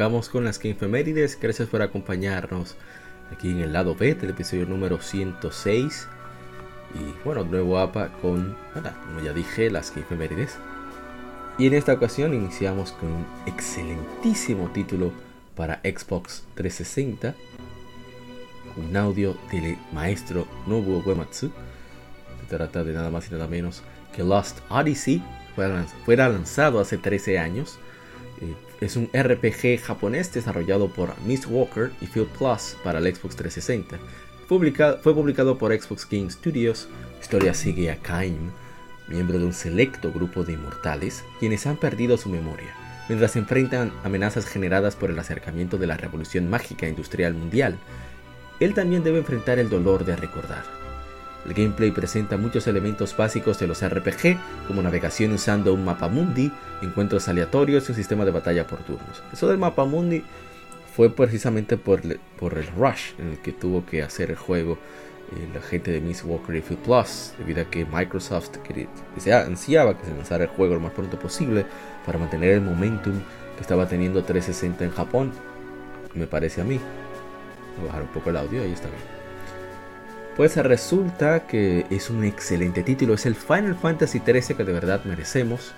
Con las que efemérides. Gracias por acompañarnos aquí en el lado B del episodio número 106. Y bueno, nuevo APA con, como ya dije, las que efemérides. Y en esta ocasión iniciamos con un excelentísimo título para Xbox 360. Un audio del maestro Nobuo Uematsu. Se trata de nada más y nada menos que Lost Odyssey. Fuera lanzado hace 13 años es un RPG japonés desarrollado por Miss Walker y Field Plus para el Xbox 360. fue publicado por Xbox Game Studios. Historia sigue a Kaim, miembro de un selecto grupo de inmortales, quienes han perdido su memoria, mientras enfrentan amenazas generadas por el acercamiento de la revolución mágica industrial mundial. Él también debe enfrentar el dolor de recordar. El gameplay presenta muchos elementos básicos de los RPG, como navegación usando un mapa mundi, encuentros aleatorios y un sistema de batalla por turnos. Eso del mapa mundi fue precisamente por, por el rush en el que tuvo que hacer el juego eh, la gente de Miss Walker y Plus, debido a que Microsoft quería, ansiaba que se lanzara el juego lo más pronto posible para mantener el momentum que estaba teniendo 360 en Japón, me parece a mí. Voy a bajar un poco el audio, ahí está bien. Pues resulta que es un excelente título. Es el Final Fantasy XIII que de verdad merecemos.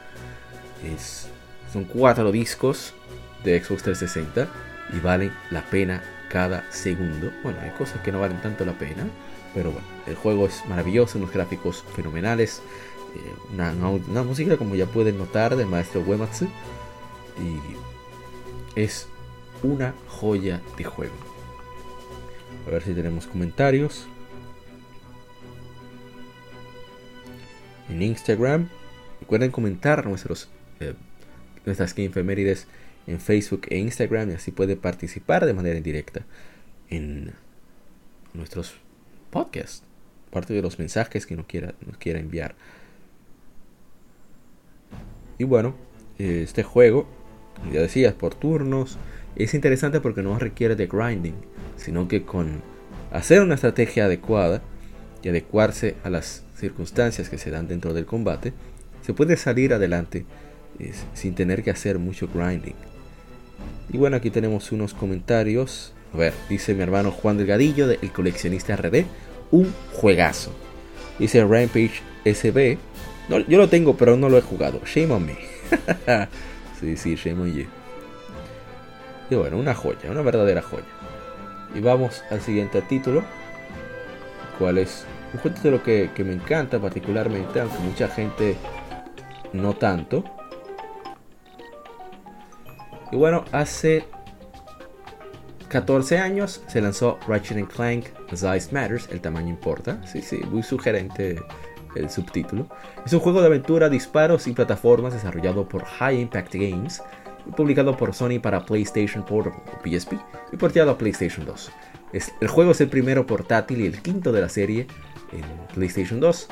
Es, son cuatro discos de Xbox 360 y valen la pena cada segundo. Bueno, hay cosas que no valen tanto la pena, pero bueno, el juego es maravilloso, unos gráficos fenomenales, eh, una, una, música como ya pueden notar del maestro Uematsu y es una joya de juego. A ver si tenemos comentarios. En Instagram. Recuerden comentar nuestros, eh, nuestras efemérides en Facebook e Instagram y así pueden participar de manera indirecta en nuestros podcasts. Parte de los mensajes que nos quiera, nos quiera enviar. Y bueno, este juego, ya decía, por turnos. Es interesante porque no requiere de grinding, sino que con hacer una estrategia adecuada y adecuarse a las circunstancias que se dan dentro del combate, se puede salir adelante sin tener que hacer mucho grinding. Y bueno, aquí tenemos unos comentarios. A ver, dice mi hermano Juan Delgadillo, de El Coleccionista RD, un juegazo. Dice Rampage SB, no, yo lo tengo, pero no lo he jugado. Shame on me. sí, sí, shame on you. Y bueno, una joya, una verdadera joya. Y vamos al siguiente título, cuál es un juego de lo que, me encanta particularmente, aunque mucha gente no tanto. Y bueno, hace 14 años se lanzó Ratchet Clank Size Matters, el tamaño importa. Sí, sí, muy sugerente el subtítulo. Es un juego de aventura, disparos y plataformas desarrollado por High Impact Games publicado por Sony para PlayStation Portable PSP y porteado a PlayStation 2. El juego es el primero portátil y el quinto de la serie en PlayStation 2.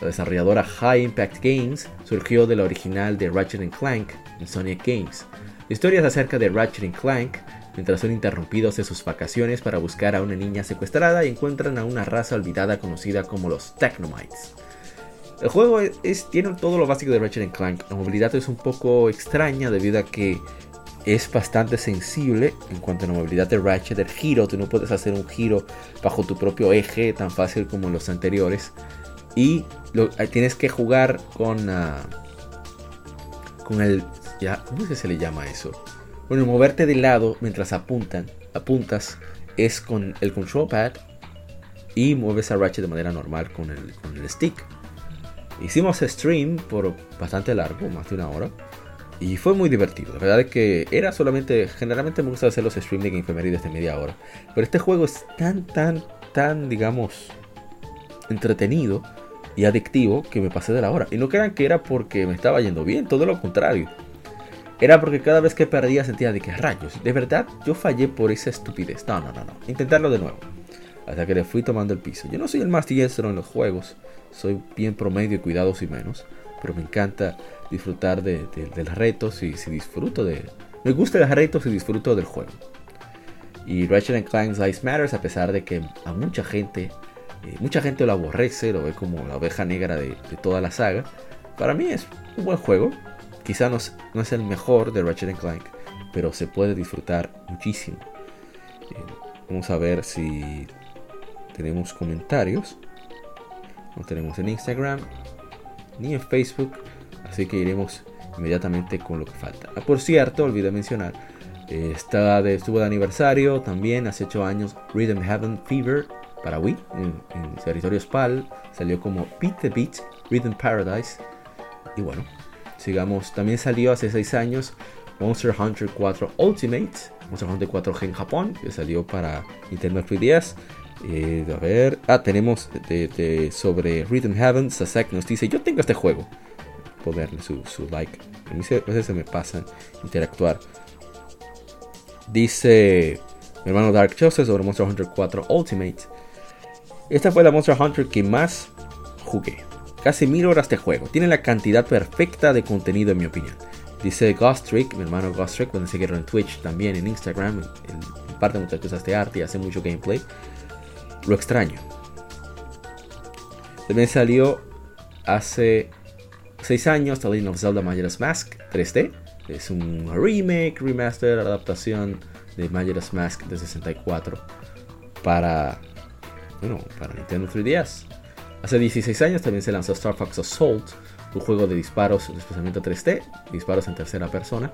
La desarrolladora High Impact Games surgió de la original de Ratchet Clank en Sonic Games. Historias acerca de Ratchet Clank mientras son interrumpidos de sus vacaciones para buscar a una niña secuestrada y encuentran a una raza olvidada conocida como los Technomites. El juego tiene todo lo básico de Ratchet Clank. La movilidad es un poco extraña debido a que es bastante sensible en cuanto a la movilidad de Ratchet. El giro, tú no puedes hacer un giro bajo tu propio eje tan fácil como los anteriores. Y eh, tienes que jugar con, uh, con el... Ya, ¿Cómo es se le llama eso? Bueno, moverte de lado mientras apuntan, apuntas es con el control pad y mueves a Ratchet de manera normal con el, con el stick. Hicimos stream por bastante largo, más de una hora. Y fue muy divertido. La verdad es que era solamente. Generalmente me gusta hacer los streams de Game de media hora. Pero este juego es tan, tan, tan, digamos, entretenido y adictivo que me pasé de la hora. Y no crean que era porque me estaba yendo bien, todo lo contrario. Era porque cada vez que perdía sentía de que rayos, de verdad yo fallé por esa estupidez. No, no, no, no. Intentarlo de nuevo. Hasta que le fui tomando el piso. Yo no soy el más diestro en los juegos. Soy bien promedio cuidados y menos. Pero me encanta disfrutar de, los retos y si disfruto de... Me gusta los retos y disfruto del juego. Y Ratchet Clank's Ice Matters, a pesar de que a mucha gente, eh, mucha gente lo aborrece, lo ve como la oveja negra de, toda la saga, para mí es un buen juego. Quizá no es, el mejor de Ratchet Clank, pero se puede disfrutar muchísimo. Eh, vamos a ver si tenemos comentarios. No tenemos en Instagram ni en Facebook, así que iremos inmediatamente con lo que falta. Ah, por cierto, olvidé mencionar, eh, está de, estuvo de aniversario también hace 8 años Rhythm Heaven Fever para Wii en, en territorio SPAL. Salió como Beat the Beat, Rhythm Paradise. Y bueno, sigamos. También salió hace 6 años Monster Hunter 4 Ultimate. Monster Hunter 4G en Japón, que salió para Nintendo 3DS. Eh, a ver, ah, tenemos de, sobre Rhythm Heaven. Sasek nos dice: Yo tengo este juego. Ponerle su, su like. A veces se me pasa interactuar. Dice mi hermano Dark Joseph sobre Monster Hunter 4 Ultimate. Esta fue la Monster Hunter que más jugué. Casi mil horas de juego. Tiene la cantidad perfecta de contenido en mi opinión. Dice Ghost Trick, mi hermano Ghost Trick, cuando seguieron en Twitch, también en Instagram, en, parte de muchas cosas de arte y hace mucho gameplay. Lo extraño. También salió hace 6 años The Legend of Zelda Majora's Mask 3D. Es un remake, remaster, adaptación de Majora's Mask de 64 para, bueno, para Nintendo 3DS. Hace 16 años también se lanzó Star Fox Assault, un juego de disparos, especialmente 3D, disparos en tercera persona,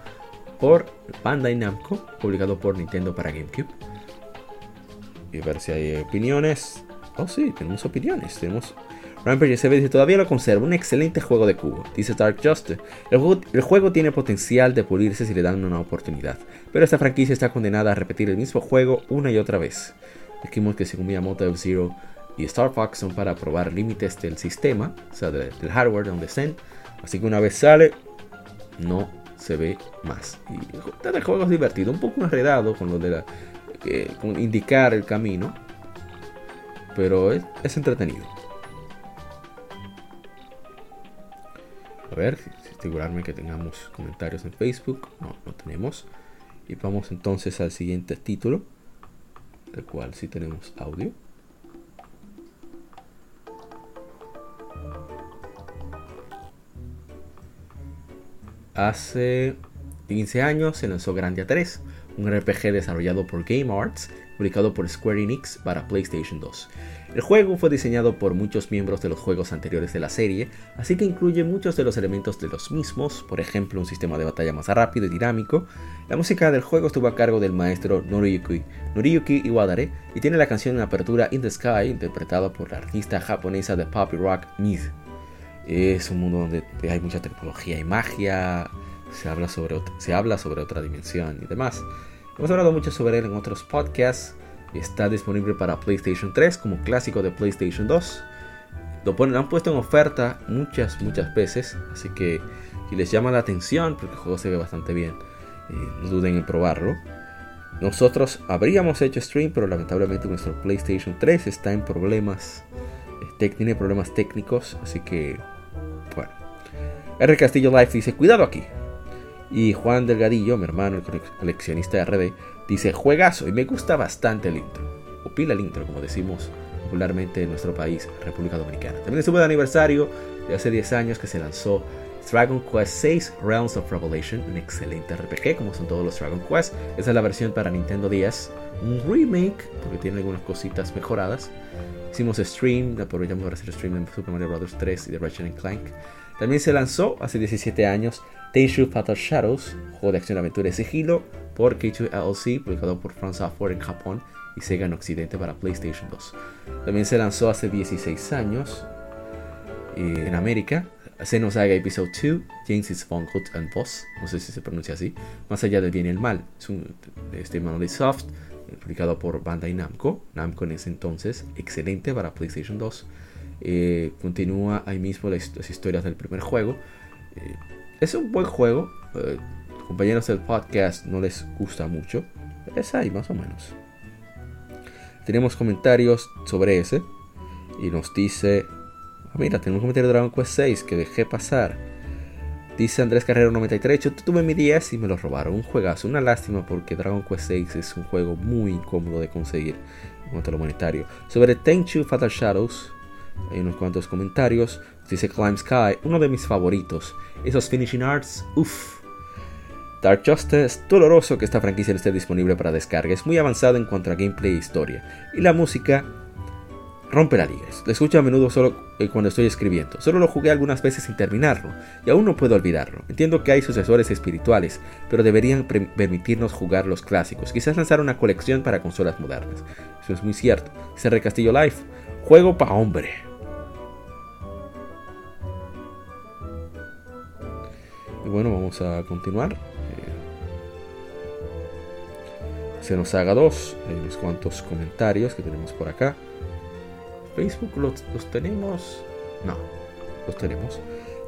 por Bandai Namco, publicado por Nintendo para GameCube. Y a ver si hay opiniones. Oh, sí, tenemos opiniones. Tenemos Rampage SB dice, todavía lo conserva, un excelente juego de cubo. Dice Dark Justice, el juego, tiene potencial de pulirse si le dan una oportunidad, pero esta franquicia está condenada a repetir el mismo juego una y otra vez. Dijimos que según Miyamoto F-Zero y Star Fox son para probar límites del sistema, o sea, del hardware donde estén. Así que una vez sale, no se ve más. Y el juego es divertido, un poco enredado con lo de la, eh, con indicar el camino, pero es entretenido. A ver, asegurarme que tengamos comentarios en Facebook. No, no tenemos. Y vamos entonces al siguiente título, el cual sí tenemos audio. Hace 15 años se lanzó Grandia 3, un RPG desarrollado por Game Arts, publicado por Square Enix para PlayStation 2. El juego fue diseñado por muchos miembros de los juegos anteriores de la serie, así que incluye muchos de los elementos de los mismos, por ejemplo un sistema de batalla más rápido y dinámico. La música del juego estuvo a cargo del maestro Noriyuki, Iwadare y tiene la canción en apertura In the Sky, interpretada por la artista japonesa de pop rock Mid. Es un mundo donde hay mucha tecnología y magia, se habla sobre, se habla sobre otra dimensión y demás. Hemos hablado mucho sobre él en otros podcasts. Está disponible para PlayStation 3 como clásico de PlayStation 2. Lo, ponen, han puesto en oferta muchas, muchas veces. Así que si les llama la atención, porque el juego se ve bastante bien, eh, no duden en probarlo. Nosotros habríamos hecho stream, pero lamentablemente nuestro PlayStation 3 está en problemas. Eh, tiene problemas técnicos, así que bueno. R Castillo Life dice, cuidado aquí. Y Juan Delgadillo, mi hermano, el coleccionista de RD, dice, juegazo y me gusta bastante el intro. O pila el intro, como decimos popularmente en nuestro país, República Dominicana. También estuvo de aniversario de hace 10 años que se lanzó Dragon Quest VI Realms of Revelation, un excelente RPG como son todos los Dragon Quest. Esa es la versión para Nintendo 10, un remake porque tiene algunas cositas mejoradas. Hicimos stream, aprovechamos para hacer stream de Super Mario Bros. 3 y de Ratchet Clank. También se lanzó hace 17 años Teishu Fatal Shadows, juego de acción, aventura y sigilo, por K2 LLC, publicado por France Software en Japón y Sega en Occidente para PlayStation 2. También se lanzó hace 16 años eh, en América. Xenosaga Episode 2, James Von Hood and Boss, no sé si se pronuncia así, Más allá del bien y el mal, es un este Monolith Soft, eh, publicado por Bandai Namco, Namco en ese entonces, excelente para PlayStation 2. Eh, continúa ahí mismo las, historias del primer juego. Es un buen juego, compañeros del podcast no les gusta mucho, es ahí más o menos. Tenemos comentarios sobre ese y nos dice Ah, mira, tengo un comentario de Dragon Quest 6 que dejé pasar. Dice Andrés Carrero 93, yo tuve mi 10 y me lo robaron. Un juegazo, una lástima porque Dragon Quest 6 es un juego muy incómodo de conseguir en cuanto a lo monetario. Sobre Tenchu Fatal Shadows, hay unos cuantos comentarios. Dice Climb Sky, uno de mis favoritos. Esos finishing arts, uff. Dark Justice, doloroso que esta franquicia no esté disponible para descarga. Es muy avanzado en cuanto a gameplay e historia. Y la música rompe la liga. Lo escucho a menudo solo eh, cuando estoy escribiendo. Solo lo jugué algunas veces sin terminarlo y aún no puedo olvidarlo. Entiendo que hay sucesores espirituales, pero deberían permitirnos jugar los clásicos. Quizás lanzar una colección para consolas modernas. Eso es muy cierto. CR Castillo Life, juego pa' hombre. Y bueno, vamos a continuar. Eh, se nos haga dos. Hay unos cuantos comentarios que tenemos por acá. Facebook los, tenemos. No, los tenemos.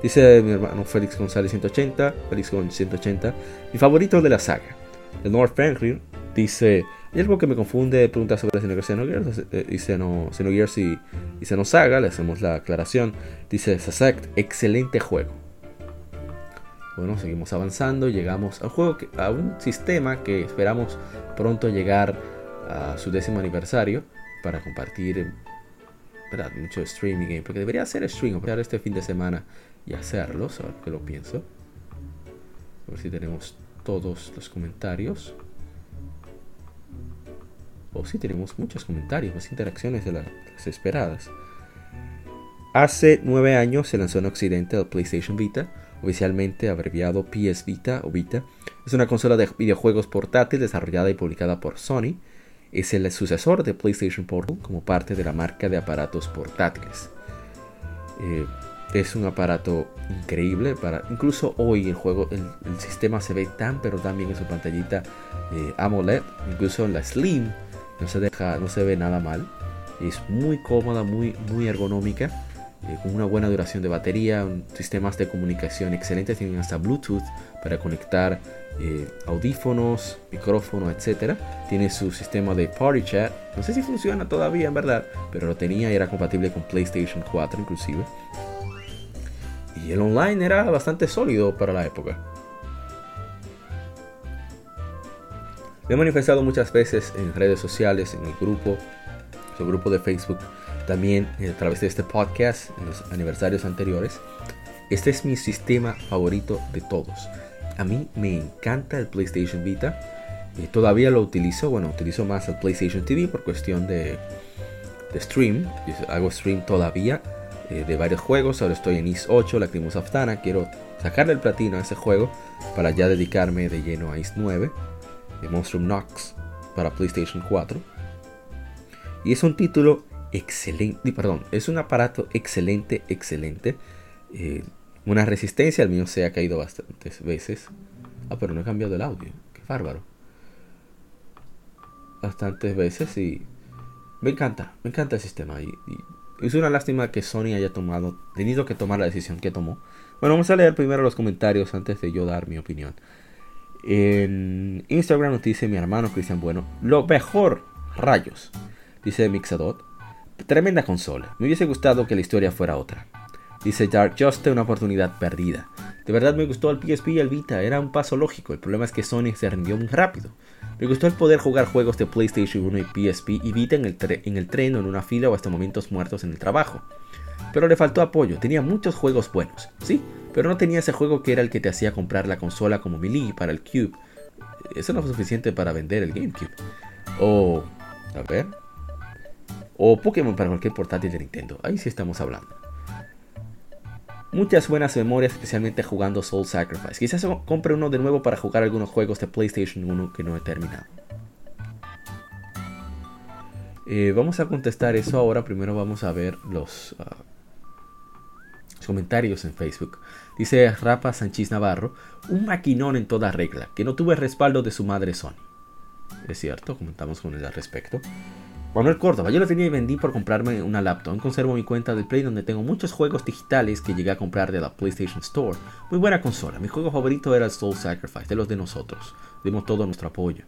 Dice mi hermano Félix González 180, Félix González 180, mi favorito de la saga. El North Fenrir dice, hay algo que me confunde, pregunta sobre Xenogears, eh, y Xenogears y, y Xenosaga, le hacemos la aclaración. Dice, Sasect, excelente juego. Bueno, seguimos avanzando, llegamos al juego a un sistema que esperamos pronto llegar a su décimo aniversario para compartir mucho streaming game, porque debería hacer stream, aprovechar este fin de semana y hacerlo, solo que lo pienso. A ver si tenemos todos los comentarios. O oh, si tenemos muchos comentarios, más interacciones de las esperadas. Hace nueve años se lanzó en Occidente el PlayStation Vita, oficialmente abreviado PS Vita o Vita. Es una consola de videojuegos portátil desarrollada y publicada por Sony es el sucesor de PlayStation Portal como parte de la marca de aparatos portátiles. Eh, es un aparato increíble para incluso hoy el juego el, sistema se ve tan pero tan bien en su pantallita eh, AMOLED incluso la Slim no se deja no se ve nada mal es muy cómoda muy muy ergonómica eh, con una buena duración de batería sistemas de comunicación excelentes tienen hasta Bluetooth para conectar eh, audífonos, micrófono, etc. Tiene su sistema de Party Chat. No sé si funciona todavía en verdad, pero lo tenía y era compatible con PlayStation 4 inclusive. Y el online era bastante sólido para la época. Me he manifestado muchas veces en redes sociales, en el grupo, el grupo de Facebook, también a través de este podcast, en los aniversarios anteriores. Este es mi sistema favorito de todos a mí me encanta el PlayStation Vita. y todavía lo utilizo, bueno, utilizo más el PlayStation TV por cuestión de, stream. hago stream todavía eh, de varios juegos. Ahora estoy en Is 8, la of Tana. Quiero sacarle el platino a ese juego para ya dedicarme de lleno a Is 9, de Monstrum Nox para PlayStation 4. Y es un título excelente, perdón, es un aparato excelente, excelente. Eh, una resistencia, el mío se ha caído bastantes veces. Ah, pero no he cambiado el audio. Qué bárbaro. Bastantes veces y me encanta, me encanta el sistema. Y, es una lástima que Sony haya tomado, tenido que tomar la decisión que tomó. Bueno, vamos a leer primero los comentarios antes de yo dar mi opinión. En Instagram nos dice mi hermano Cristian Bueno, lo mejor, rayos, dice Mixadot. Tremenda consola. Me hubiese gustado que la historia fuera otra. Dice Dark Just una oportunidad perdida. De verdad me gustó el PSP y el Vita, era un paso lógico. El problema es que Sony se rindió muy rápido. Me gustó el poder jugar juegos de PlayStation 1 y PSP y Vita en el, en el tren o en una fila o hasta momentos muertos en el trabajo. Pero le faltó apoyo, tenía muchos juegos buenos, sí, pero no tenía ese juego que era el que te hacía comprar la consola como Melee para el Cube. Eso no fue suficiente para vender el GameCube. O, a ver, o Pokémon para cualquier portátil de Nintendo. Ahí sí estamos hablando muchas buenas memorias, especialmente jugando Soul Sacrifice. Quizás compre uno de nuevo para jugar algunos juegos de PlayStation 1 que no he terminado. Eh, vamos a contestar eso ahora. Primero vamos a ver los, ah, comentarios en Facebook. Dice Rafa Sánchez Navarro, un maquinón en toda regla, que no tuve respaldo de su madre Sony. Es cierto, comentamos con él al respecto. Manuel Córdoba, yo lo tenía y vendí por comprarme una laptop. Conservo mi cuenta de Play donde tengo muchos juegos digitales que llegué a comprar de la PlayStation Store. Muy buena consola. Mi juego favorito era Soul Sacrifice, de los de nosotros. Dimos todo nuestro apoyo.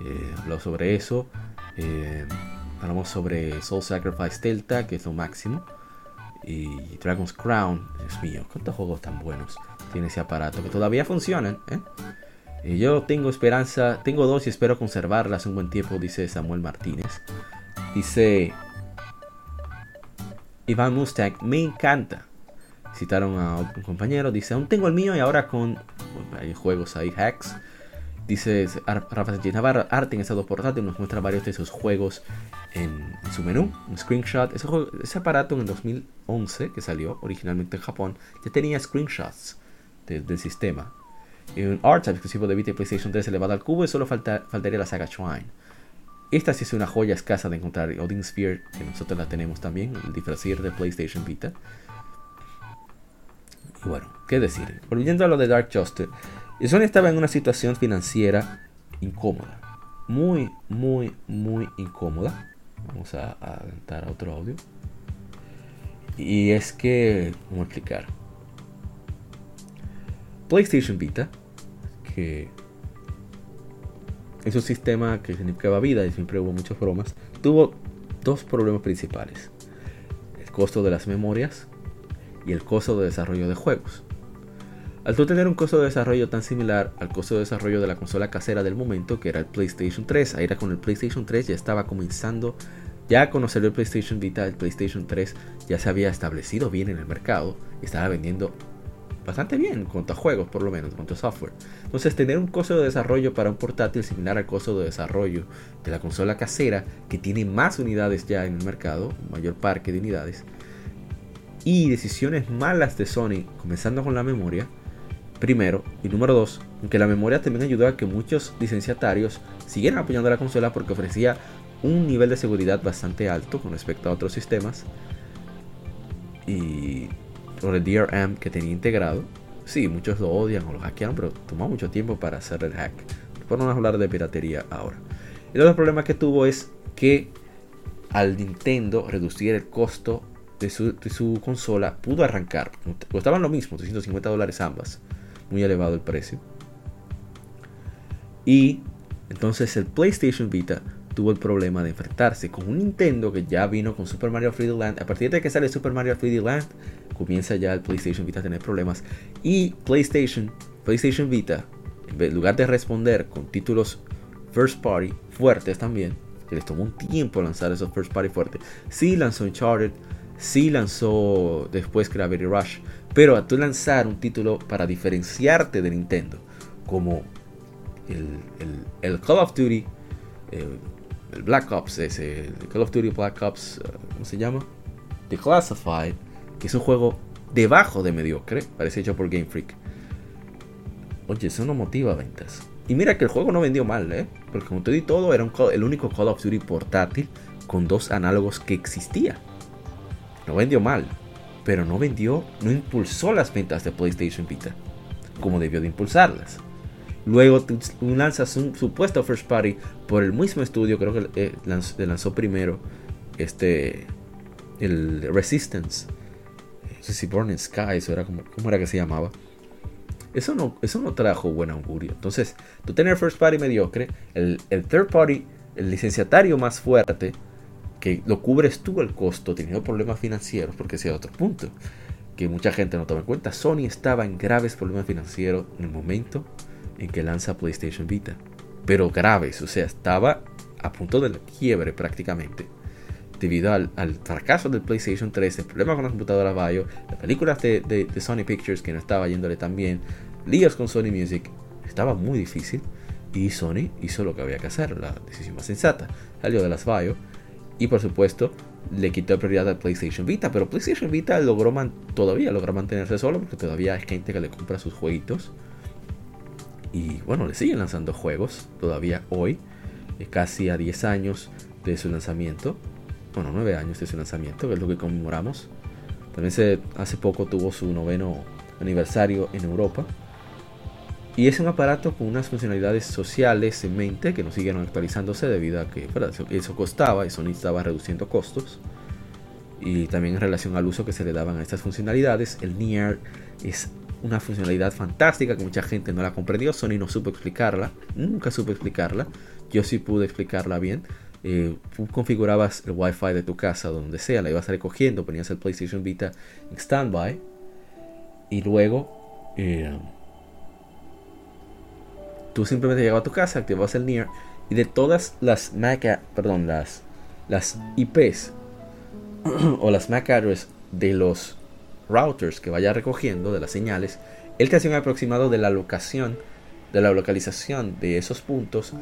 Eh, habló sobre eso. Eh, hablamos sobre Soul Sacrifice Delta, que es lo máximo. Y Dragon's Crown, Dios mío, cuántos juegos tan buenos tiene ese aparato que todavía funcionan. ¿eh? Yo tengo esperanza, tengo dos y espero conservarlas un buen tiempo, dice Samuel Martínez. Dice Iván Mustang, me encanta. Citaron a un compañero, dice, aún tengo el mío y ahora con hay juegos ahí, hacks. Dice Rafa Sánchez Navarro, arte en estado portátil, nos muestra varios de sus juegos en, su menú, un screenshot. Ese, aparato en el 2011 que salió originalmente en Japón ya tenía screenshots del sistema un art exclusivo de Vita y PlayStation 3 elevado al cubo y solo falta, faltaría la saga Shrine. Esta sí es una joya escasa de encontrar. Odin Sphere, que nosotros la tenemos también, el diferenciar de PlayStation Vita. Y bueno, qué decir. Volviendo a lo de Dark Justice, Sony estaba en una situación financiera incómoda. Muy, muy, muy incómoda. Vamos a adelantar a otro audio. Y es que, ¿cómo explicar? PlayStation Vita, que es un sistema que significaba vida y siempre hubo muchas bromas, tuvo dos problemas principales. El costo de las memorias y el costo de desarrollo de juegos. Al tú tener un costo de desarrollo tan similar al costo de desarrollo de la consola casera del momento, que era el PlayStation 3, ahí era con el PlayStation 3 ya estaba comenzando ya a conocer el PlayStation Vita, el PlayStation 3 ya se había establecido bien en el mercado estaba vendiendo bastante bien en cuanto a juegos, por lo menos, en cuanto a software. Entonces, tener un costo de desarrollo para un portátil similar al costo de desarrollo de la consola casera, que tiene más unidades ya en el mercado, mayor parque de unidades, y decisiones malas de Sony, comenzando con la memoria, primero, y número dos, aunque la memoria también ayudó a que muchos licenciatarios siguieran apoyando la consola porque ofrecía un nivel de seguridad bastante alto con respecto a otros sistemas. Y por el DRM que tenía integrado. Sí, muchos lo odian o lo hackearon, pero tomó mucho tiempo para hacer el hack. Por no hablar de piratería ahora. El otro problema que tuvo es que al Nintendo reducir el costo de su, consola, pudo arrancar. Costaban lo mismo, 350 dólares ambas. Muy elevado el precio. Y entonces el PlayStation Vita tuvo el problema de enfrentarse con un Nintendo que ya vino con Super Mario 3D Land. A partir de que sale Super Mario 3D Land, comienza ya el PlayStation Vita a tener problemas. Y PlayStation, PlayStation Vita, en lugar de responder con títulos first party fuertes también, que les tomó un tiempo lanzar esos first party fuertes, sí lanzó Uncharted, sí lanzó después Gravity Rush, pero a tú lanzar un título para diferenciarte de Nintendo, como el, Call of Duty, el, Black Ops, ese, el Call of Duty Black Ops, uh, ¿cómo se llama? The Classified que es un juego debajo de mediocre, parece hecho por Game Freak. Oye, eso no motiva ventas. Y mira que el juego no vendió mal, ¿eh? Porque como te di todo, era el único Call of Duty portátil con dos análogos que existía. No vendió mal, pero no vendió, no impulsó las ventas de PlayStation Vita como debió de impulsarlas. Luego lanzas un supuesto first party por el mismo estudio, creo que eh, lanzó, lanzó primero este el Resistance no sé si Burning Skies era como, ¿cómo era que se llamaba? Eso no, eso no trajo buen augurio. Entonces, tú tener first party mediocre, el, third party, el licenciatario más fuerte, que lo cubres tú el costo, teniendo problemas financieros, porque ese es otro punto que mucha gente no toma en cuenta. Sony estaba en graves problemas financieros en el momento en que lanza PlayStation Vita. Pero graves, o sea, estaba a punto de la quiebre prácticamente debido al, fracaso del PlayStation 3, el problema con la computadora Bio, las películas de, Sony Pictures que no estaba yéndole tan bien, líos con Sony Music, estaba muy difícil y Sony hizo lo que había que hacer, la decisión más sensata, salió de las Bio y por supuesto le quitó prioridad al PlayStation Vita, pero PlayStation Vita logró todavía logra mantenerse solo porque todavía hay gente que le compra sus jueguitos y bueno, le siguen lanzando juegos todavía hoy, eh, casi a 10 años de su lanzamiento bueno, nueve años de su lanzamiento, que es lo que conmemoramos. También se, hace poco tuvo su noveno aniversario en Europa. Y es un aparato con unas funcionalidades sociales en mente que no siguieron actualizándose debido a que eso costaba y Sony estaba reduciendo costos. Y también en relación al uso que se le daban a estas funcionalidades, el Near es una funcionalidad fantástica que mucha gente no la comprendió. Sony no supo explicarla, nunca supo explicarla. Yo sí pude explicarla bien. Eh, configurabas el wifi de tu casa donde sea, la ibas recogiendo, ponías el PlayStation Vita en standby y luego eh, tú simplemente llegabas a tu casa, activabas el Near y de todas las MAC, perdón, las, las IPs o las MAC address de los routers que vaya recogiendo de las señales, él te hacía un aproximado de la locación, de la localización de esos puntos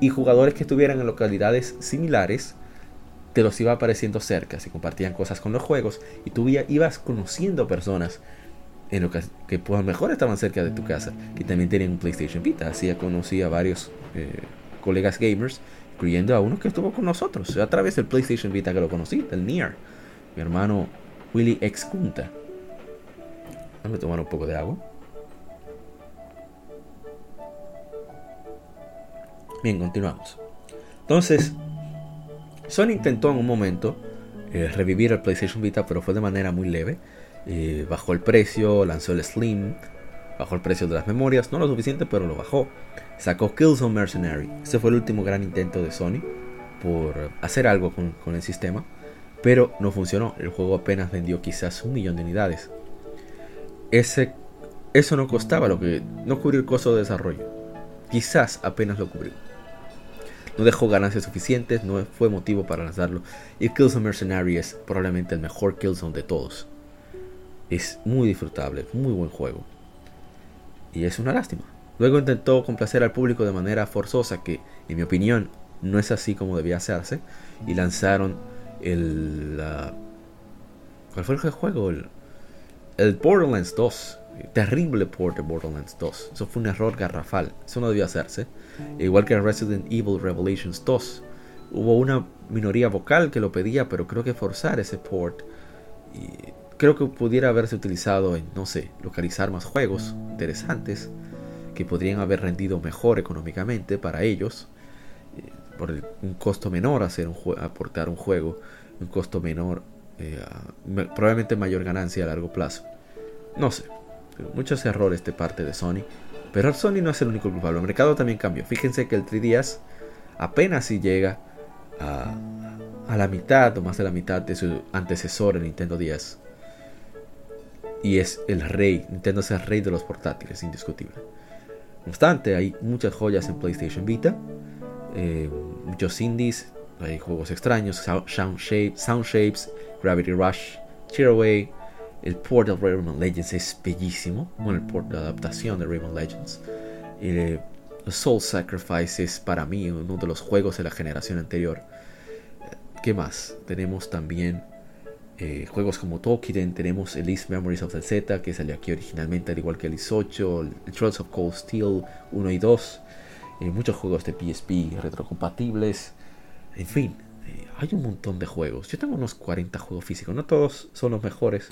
y jugadores que estuvieran en localidades similares te los iba apareciendo cerca, si compartían cosas con los juegos y tú ibas conociendo personas que, que pues, mejor estaban cerca de tu casa y también tenían un PlayStation Vita. Así conocí a varios eh, colegas gamers, incluyendo a uno que estuvo con nosotros a través del PlayStation Vita que lo conocí, del Nier, mi hermano Willy Ex Kunta. Déjame tomar un poco de agua. Bien, continuamos. Entonces, Sony intentó en un momento eh, revivir el PlayStation Vita, pero fue de manera muy leve. Eh, bajó el precio, lanzó el Slim, bajó el precio de las memorias, no lo suficiente, pero lo bajó. Sacó Killzone Mercenary. Ese fue el último gran intento de Sony por hacer algo con, con el sistema, pero no funcionó. El juego apenas vendió quizás un millón de unidades ese, eso no costaba lo que. No cubrió el costo de desarrollo. Quizás apenas lo cubrió. No dejó ganancias suficientes, no fue motivo para lanzarlo. Y Killzone Mercenary es probablemente el mejor Killzone de todos. Es muy disfrutable, muy buen juego. Y es una lástima. Luego intentó complacer al público de manera forzosa, que en mi opinión no es así como debía hacerse. Y lanzaron el... ¿Cuál fue el juego? El, el Borderlands 2, terrible port de Borderlands 2. Eso fue un error garrafal. Eso no debió hacerse. Igual que Resident Evil Revelations 2. Hubo una minoría vocal que lo pedía, pero creo que forzar ese port. Creo que pudiera haberse utilizado en, no sé, localizar más juegos interesantes que podrían haber rendido mejor económicamente para ellos. Eh, por un costo menor hacer un aportar un juego, un costo menor eh, probablemente mayor ganancia a largo plazo. No sé, muchos errores de parte de Sony, pero Sony no es el único culpable, el mercado también cambió. Fíjense que el 3DS apenas si llega a, a la mitad o más de la mitad de su antecesor, el Nintendo 10. Y es el rey, Nintendo es el rey de los portátiles, indiscutible. No obstante, hay muchas joyas en PlayStation Vita, eh, muchos indies, hay juegos extraños, Sound, Shapes, Gravity Rush, Away, el port de Rayman Legends es bellísimo, bueno, el port de adaptación de Rayman Legends. Eh, Soul Sacrifice es para mí uno de los juegos de la generación anterior. ¿Qué más? Tenemos también eh, juegos como Tokiden, tenemos Elise Memories of the Z que salió aquí originalmente al igual que Elise 8, el Trolls of Cold Steel 1 y 2, eh, muchos juegos de PSP retrocompatibles, en fin, eh, hay un montón de juegos. Yo tengo unos 40 juegos físicos. No todos son los mejores.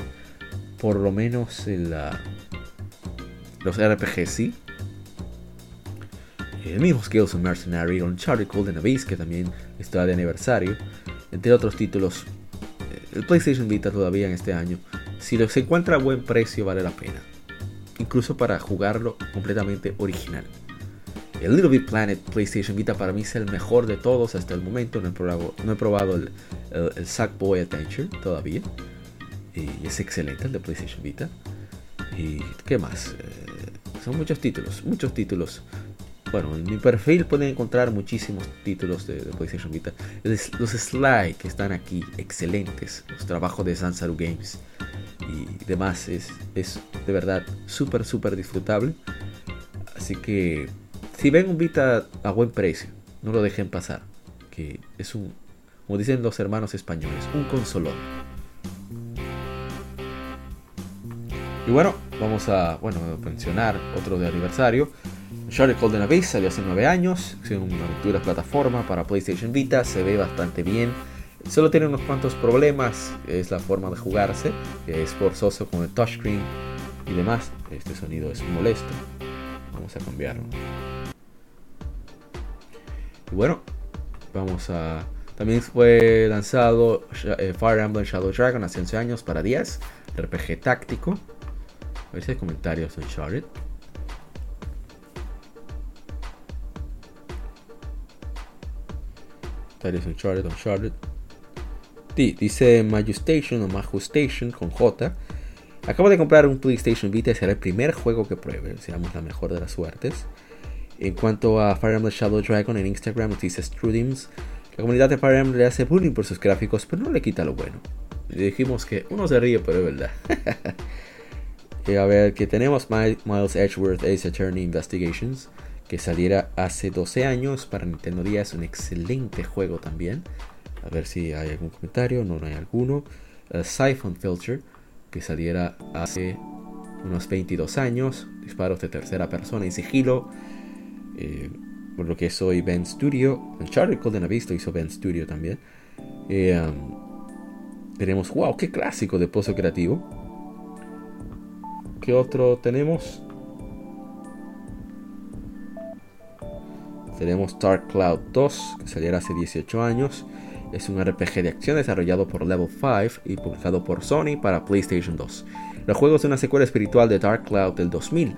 Por lo menos en la... los RPG sí. El mismo Skills of Mercenary, Uncharted Golden Abyss, que también está de aniversario. Entre otros títulos. Eh, el PlayStation Vita todavía en este año. Si se encuentra a buen precio, vale la pena. Incluso para jugarlo completamente original. El Little Big Planet PlayStation Vita para mí es el mejor de todos hasta el momento. No he probado, no he probado el, el, Sackboy Adventure todavía. Y es excelente el de PlayStation Vita. ¿Y qué más? Eh, son muchos títulos, muchos títulos. Bueno, en mi perfil pueden encontrar muchísimos títulos de, PlayStation Vita. Los Sly que están aquí, excelentes. Los trabajos de Sansaru Games y demás. Es, es de verdad súper, súper disfrutable. Así que si ven un Vita a buen precio, no lo dejen pasar. Que es un, como dicen los hermanos españoles, un consolón. Y bueno, vamos a bueno, mencionar otro de aniversario. Uncharted Golden Abyss salió hace 9 años, es una aventura plataforma para PlayStation Vita, se ve bastante bien. Solo tiene unos cuantos problemas, es la forma de jugarse, es forzoso con el touchscreen y demás. Este sonido es molesto. Vamos a cambiarlo. Y bueno, vamos a... También fue lanzado eh, Fire Emblem Shadow Dragon hace 11 años para 10, RPG táctico. A ver si hay comentarios en Uncharted. Comentarios Uncharted, Uncharted. Dice Majustation o Majustation con J. Acabo de comprar un PlayStation Vita será el primer juego que pruebe. Seamos la mejor de las suertes. En cuanto a Fire Emblem Shadow Dragon en Instagram, nos dice Strudims. La comunidad de Fire Emblem le hace bullying por sus gráficos, pero no le quita lo bueno. Le dijimos que uno se ríe, pero es verdad. a ver, que tenemos Miles Edgeworth Ace Attorney Investigations, que saliera hace 12 años para Nintendo 10. Un excelente juego también. A ver si hay algún comentario. No, hay alguno. Uh, Siphon Filter, que saliera hace unos 22 años. Disparos de tercera persona en sigilo. Eh, por lo que soy Ben Studio. Uncharted Golden Abyss hizo Ben Studio también. Eh, um, tenemos, wow, qué clásico de pozo creativo. ¿Qué otro tenemos? Tenemos Dark Cloud 2, que saliera hace 18 años. Es un RPG de acción desarrollado por Level 5 y publicado por Sony para PlayStation 2. El juego es una secuela espiritual de Dark Cloud del 2000.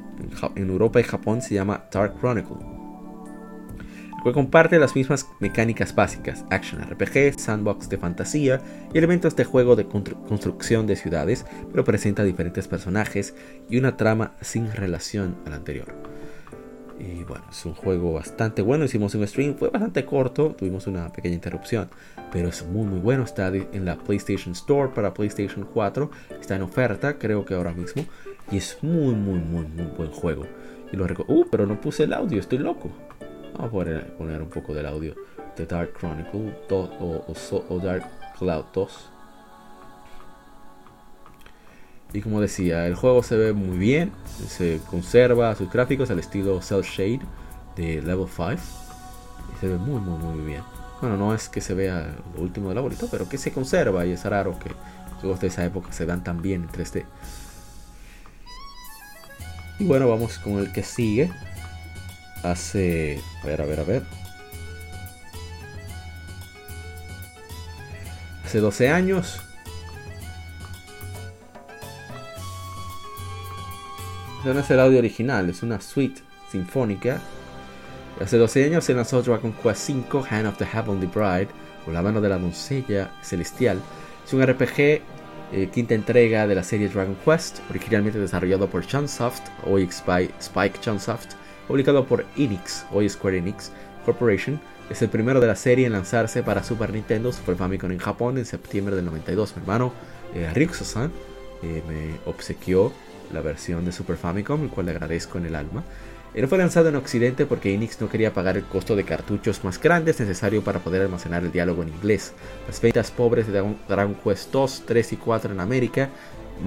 En Europa y Japón se llama Dark Chronicle. El juego comparte las mismas mecánicas básicas, action RPG, sandbox de fantasía y elementos de juego de construcción de ciudades, pero presenta diferentes personajes y una trama sin relación al anterior. Y bueno, es un juego bastante bueno. Hicimos un stream, fue bastante corto, tuvimos una pequeña interrupción, pero es muy muy bueno. Está en la PlayStation Store para PlayStation 4, está en oferta, creo que ahora mismo, y es muy muy muy muy buen juego. Y lo Uh, pero no puse el audio, estoy loco. Vamos a poner, poner un poco del audio de Dark Chronicle o, o Dark Cloud 2. Y como decía, el juego se ve muy bien, se conserva sus gráficos al estilo Cell Shade de Level 5. Y se ve muy, muy, muy bien. Bueno, no es que se vea lo último del abuelito, pero que se conserva y es raro que juegos de esa época se vean tan bien en 3D. Y bueno, vamos con el que sigue. Hace. A ver, a ver, a ver. Hace 12 años no es el audio original, es una suite sinfónica. Hace 12 años se lanzó Dragon Quest V, Hand of the Heavenly Bride, o la mano de la doncella celestial. Es un RPG, eh, quinta entrega de la serie Dragon Quest, originalmente desarrollado por Chunsoft, hoy Spike Chunsoft, publicado por Enix, hoy Square Enix Corporation. Es el primero de la serie en lanzarse para Super Nintendo, Super Famicom en Japón en septiembre del 92. Mi hermano eh, san eh, me obsequió la versión de Super Famicom, el cual le agradezco en el alma. Él fue lanzado en Occidente porque Enix no quería pagar el costo de cartuchos más grandes necesario para poder almacenar el diálogo en inglés. Las ventas pobres de Dragon Quest 2, 3 y 4 en América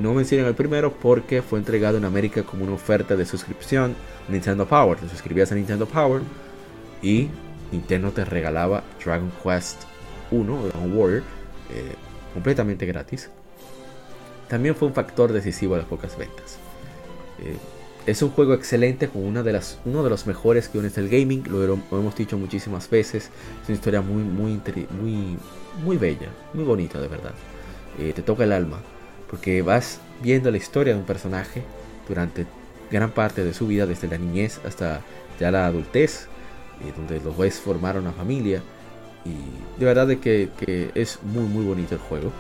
no mencionan el primero porque fue entregado en América como una oferta de suscripción Nintendo Power. Te suscribías a Nintendo Power y Nintendo te regalaba Dragon Quest 1, Dragon Warrior, eh, completamente gratis también fue un factor decisivo a las pocas ventas. Eh, es un juego excelente con una de las, uno de los mejores guiones del gaming, lo, hemos dicho muchísimas veces, es una historia muy, muy, muy, muy bella, muy bonita de verdad. Eh, te toca el alma, porque vas viendo la historia de un personaje durante gran parte de su vida, desde la niñez hasta ya la adultez, eh, donde los ves formar una familia. Y de verdad que, que es muy muy bonito el juego.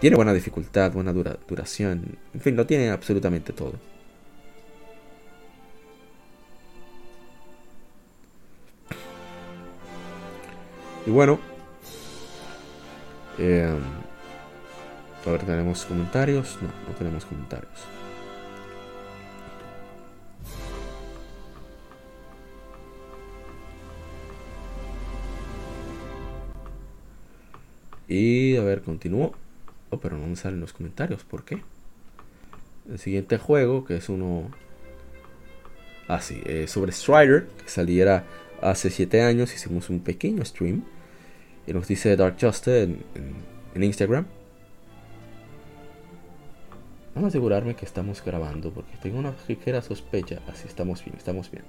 Tiene buena dificultad, buena duración. En fin, lo tiene absolutamente todo. Y bueno. Eh, a ver, ¿tenemos comentarios? No, no tenemos comentarios. Y a ver, continúo. Oh, pero no me salen los comentarios. ¿Por qué? El siguiente juego, que es uno. Ah, sí, eh, sobre Strider, que saliera hace 7 años, hicimos un pequeño stream. Y nos dice Dark Justice en, en Instagram. Vamos a asegurarme que estamos grabando porque tengo una ligera sospecha. Así estamos bien, estamos bien.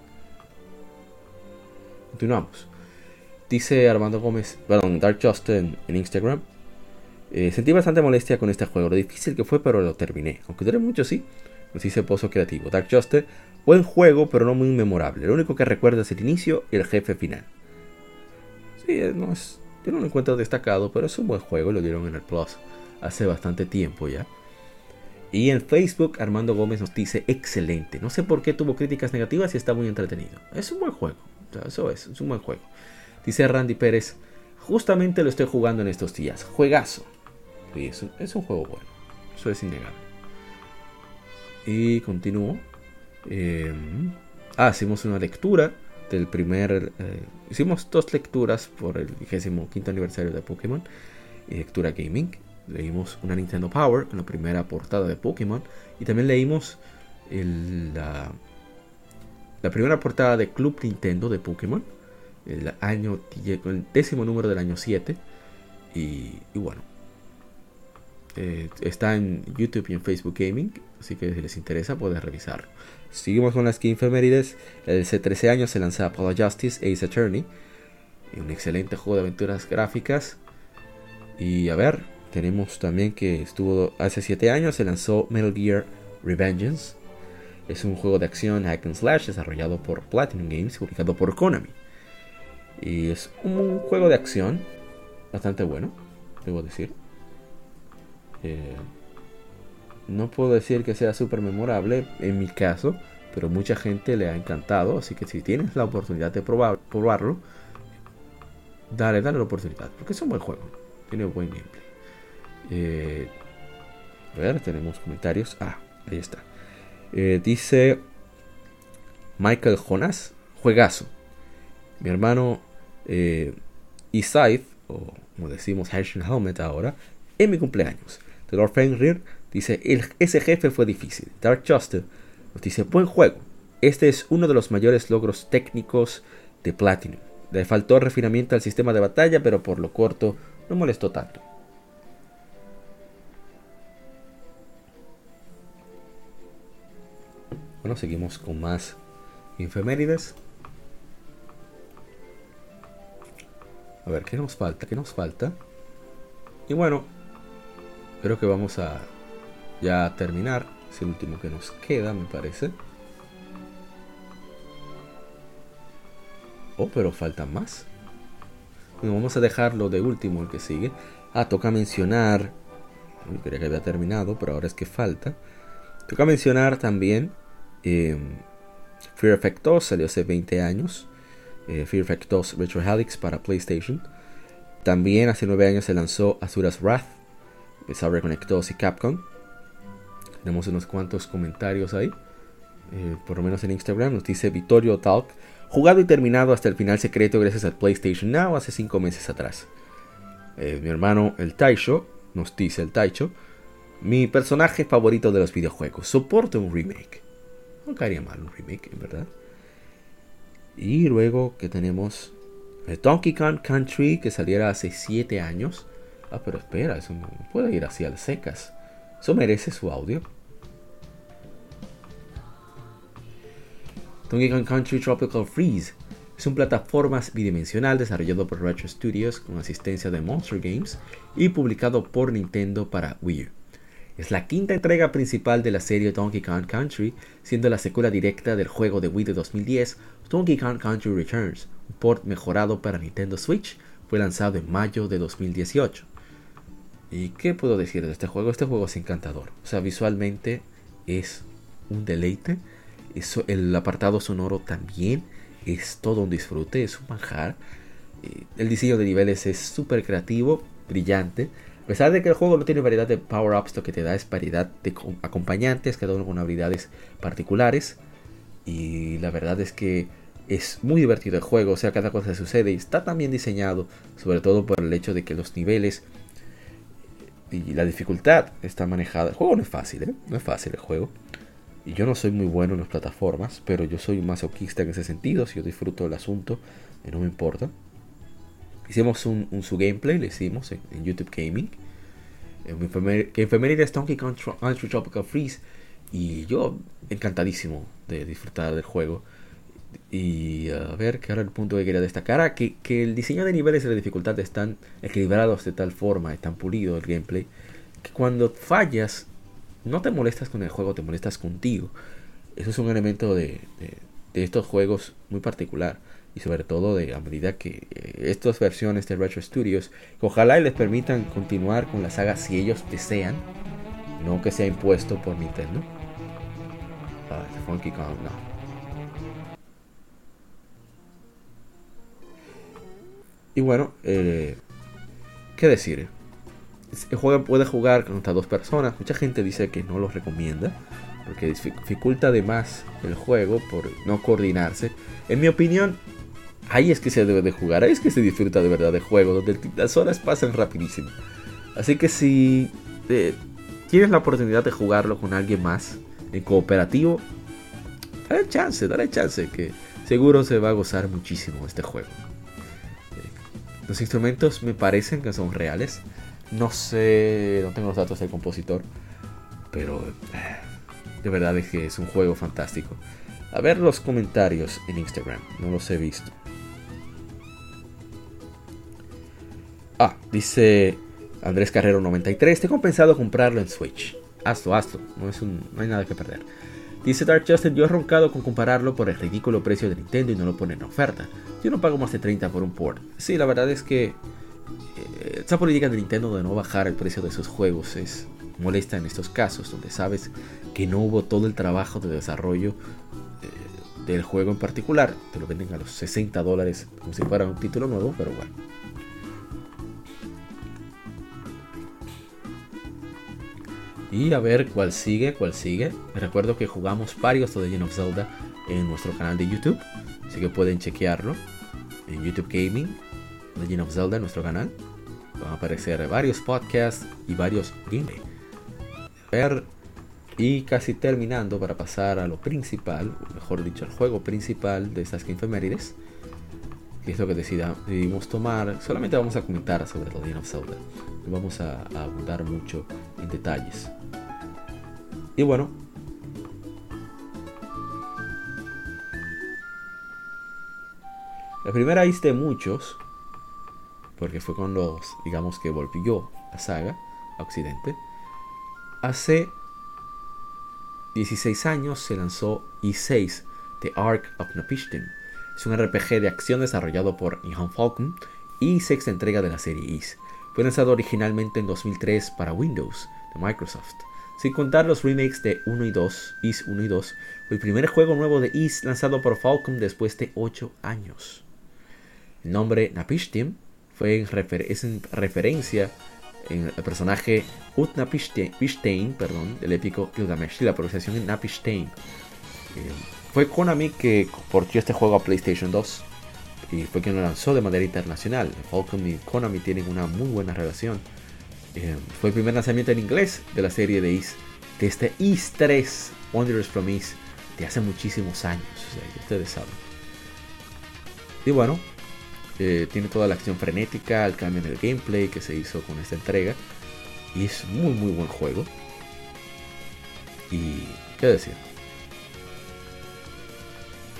Continuamos. Dice Armando Gómez, perdón, Dark Justin en Instagram. Eh, sentí bastante molestia con este juego. Lo difícil que fue, pero lo terminé. Aunque duré mucho, sí. Nos dice Pozo Creativo. Dark Justin, buen juego, pero no muy memorable. Lo único que recuerdo es el inicio y el jefe final. Sí, eh, no es, yo no lo encuentro destacado, pero es un buen juego. Lo dieron en el Plus hace bastante tiempo ya. Y en Facebook Armando Gómez nos dice excelente. No sé por qué tuvo críticas negativas y está muy entretenido. Es un buen juego. eso es, es un buen juego. Dice Randy Pérez, justamente lo estoy jugando en estos días. Juegazo. Y es es un juego bueno. Eso es innegable. Y continúo. Eh, ah, hicimos una lectura del primer... Eh, hicimos dos lecturas por el 25 aniversario de Pokémon. Y lectura gaming leímos una Nintendo Power en la primera portada de Pokémon y también leímos la, la, primera portada de Club Nintendo de Pokémon, el, año, el décimo número del año 7 y, bueno, eh, está en YouTube y en Facebook Gaming, así que si les interesa pueden revisarlo. Seguimos con las que efemérides. El C13 años se lanza Apollo Justice Ace Attorney, un excelente juego de aventuras gráficas. Y a ver, tenemos también que estuvo hace 7 años, se lanzó Metal Gear Revengeance. Es un juego de acción hack and slash desarrollado por Platinum Games, publicado por Konami. Y es un juego de acción bastante bueno, debo decir. Eh, no puedo decir que sea súper memorable en mi caso, pero mucha gente le ha encantado. Así que si tienes la oportunidad de probar, probarlo, dale, dale la oportunidad, porque es un buen juego, tiene buen gameplay. Eh, a ver, tenemos comentarios. Ah, ahí está. Eh, dice Michael Jonas, juegazo. Mi hermano eh, o como decimos Hashing Helmet ahora, en mi cumpleaños. The Lord Fenrir dice, ese jefe fue difícil. Dark Justice nos dice, buen juego. Este es uno de los mayores logros técnicos de Platinum. Le faltó refinamiento al sistema de batalla, pero por lo corto no molestó tanto. Bueno, seguimos con más infemérides. A ver, ¿qué nos falta? ¿Qué nos falta? Y bueno, creo que vamos a ya terminar. Es el último que nos queda, me parece. Oh, pero faltan más. Bueno, vamos a dejarlo de último, el que sigue. Ah, toca mencionar. Creía que había terminado, pero ahora es que falta. Toca mencionar también eh, Fear Effect 2 salió hace 20 años. Eh, Fear Effect 2 Retro Helix para PlayStation. También hace 9 años se lanzó Azura's Wrath de CyberConnect 2 y Capcom. Tenemos unos cuantos comentarios ahí. Eh, por lo menos en Instagram nos dice Vittorio Talk. Jugado y terminado hasta el final secreto gracias al PlayStation Now hace 5 meses atrás. mi hermano el Taisho nos dice el Taicho. Mi personaje favorito de los videojuegos. Soporta un remake. No caería mal un remake, en verdad. Y luego que tenemos el Donkey Kong Country que saliera hace 7 años. Ah, pero espera, eso no puede ir así al secas. Eso merece su audio. Donkey Kong Country Tropical Freeze es un plataformas bidimensional desarrollado por Retro Studios con asistencia de Monster Games y publicado por Nintendo para Wii U. Es la quinta entrega principal de la serie Donkey Kong Country, siendo la secuela directa del juego de Wii de 2010, Donkey Kong Country Returns, un port mejorado para Nintendo Switch, fue lanzado en mayo de 2018. ¿Y qué puedo decir de este juego? Este juego es encantador. O sea, visualmente es un deleite. el apartado sonoro también es todo un disfrute, es un manjar. El diseño de niveles es súper creativo, brillante. A pesar de que el juego no tiene variedad de power-ups, lo que te da es variedad de acompañantes, cada uno con habilidades particulares. Y la verdad es que es muy divertido el juego, o sea, cada cosa sucede y está tan bien diseñado, sobre todo por el hecho de que los niveles y la dificultad está manejada. El juego no es fácil, ¿eh? No es fácil el juego. Y yo no soy muy bueno en las plataformas, pero yo soy un masoquista en ese sentido. Si yo disfruto del asunto, no me importa. hicimos un, su gameplay, le hicimos en, YouTube Gaming. En Infirmary es Donkey Kong Tropical Freeze. Y yo encantadísimo de disfrutar del juego. Y a ver, que ahora el punto que quería destacar, que, que el diseño de niveles y la dificultad están equilibrados de tal forma, están pulido el gameplay, que cuando fallas, no te molestas con el juego, te molestas contigo. Eso es un elemento de, de, estos juegos muy particular. Y sobre todo de a medida que eh, estas versiones de Retro Studios, ojalá les permitan continuar con la saga si ellos desean, no que sea impuesto por Nintendo. Ah, Funky Kong, no. Y bueno, eh, ¿qué decir? El juego puede jugar contra dos personas. Mucha gente dice que no lo recomienda porque dificulta además el juego por no coordinarse. En mi opinión, ahí es que se debe de jugar, ahí es que se disfruta de verdad del juego, donde las horas pasan rapidísimo. Así que si eh, tienes la oportunidad de jugarlo con alguien más en cooperativo, dale chance, dale chance, que seguro se va a gozar muchísimo este juego. Los instrumentos me parecen que son reales. No sé, no tengo los datos del compositor, pero eh, de verdad es que es un juego fantástico. A ver los comentarios en Instagram, no los he visto. Ah, dice Andrés Carrero 93, tengo pensado comprarlo en Switch. Hazlo, hazlo, no, es un, no hay nada que perder. Dice Dark Justin, yo he roncado con compararlo por el ridículo precio de Nintendo y no lo ponen en oferta. Yo no pago más de 30 por un port. Sí, la verdad es que eh, esa política de Nintendo de no bajar el precio de sus juegos es molesta en estos casos, donde sabes que no hubo todo el trabajo de desarrollo eh, del juego en particular. Te lo venden a los 60 dólares como si fuera un título nuevo, pero bueno. Y a ver cuál sigue, cuál sigue. recuerdo que jugamos varios de Legend of Zelda en nuestro canal de YouTube. Así que pueden chequearlo en YouTube Gaming. Legend of Zelda nuestro canal. Van a aparecer varios podcasts y varios gameplay. Ver y casi terminando para pasar a lo principal, o mejor dicho, al juego principal de estas efemérides. Que es lo que decidimos tomar. Solamente vamos a comentar sobre The Legend of Zelda. No vamos a abundar mucho en detalles. Y bueno. La primera is de muchos, porque fue los, digamos que volvió la saga a Occidente. Hace 16 años se lanzó I6, The Ark of Napishtim. Es un RPG de acción desarrollado por Nihon Falcon y sexta entrega de la serie Is. Fue lanzado originalmente en 2003 para Windows de Microsoft. Sin contar los remakes de 1 y 2, Is 1 y 2, fue el primer juego nuevo de Is lanzado por Falcom después de 8 años. El nombre Napishtim fue en, referencia en el personaje Utnapishtim, perdón, del épico Gilgamesh, la pronunciación es Napishtim. Eh, fue Konami que portió este juego a PlayStation 2 y fue quien lo lanzó de manera internacional. Falcom y Konami tienen una muy buena relación. Eh, fue el primer lanzamiento en inglés de la serie de Is, de este Is 3, Wonders from Is, de hace muchísimos años, ustedes saben. Y bueno, eh, tiene toda la acción frenética, el cambio en el gameplay que se hizo con esta entrega. Y es muy muy buen juego. Y qué decir.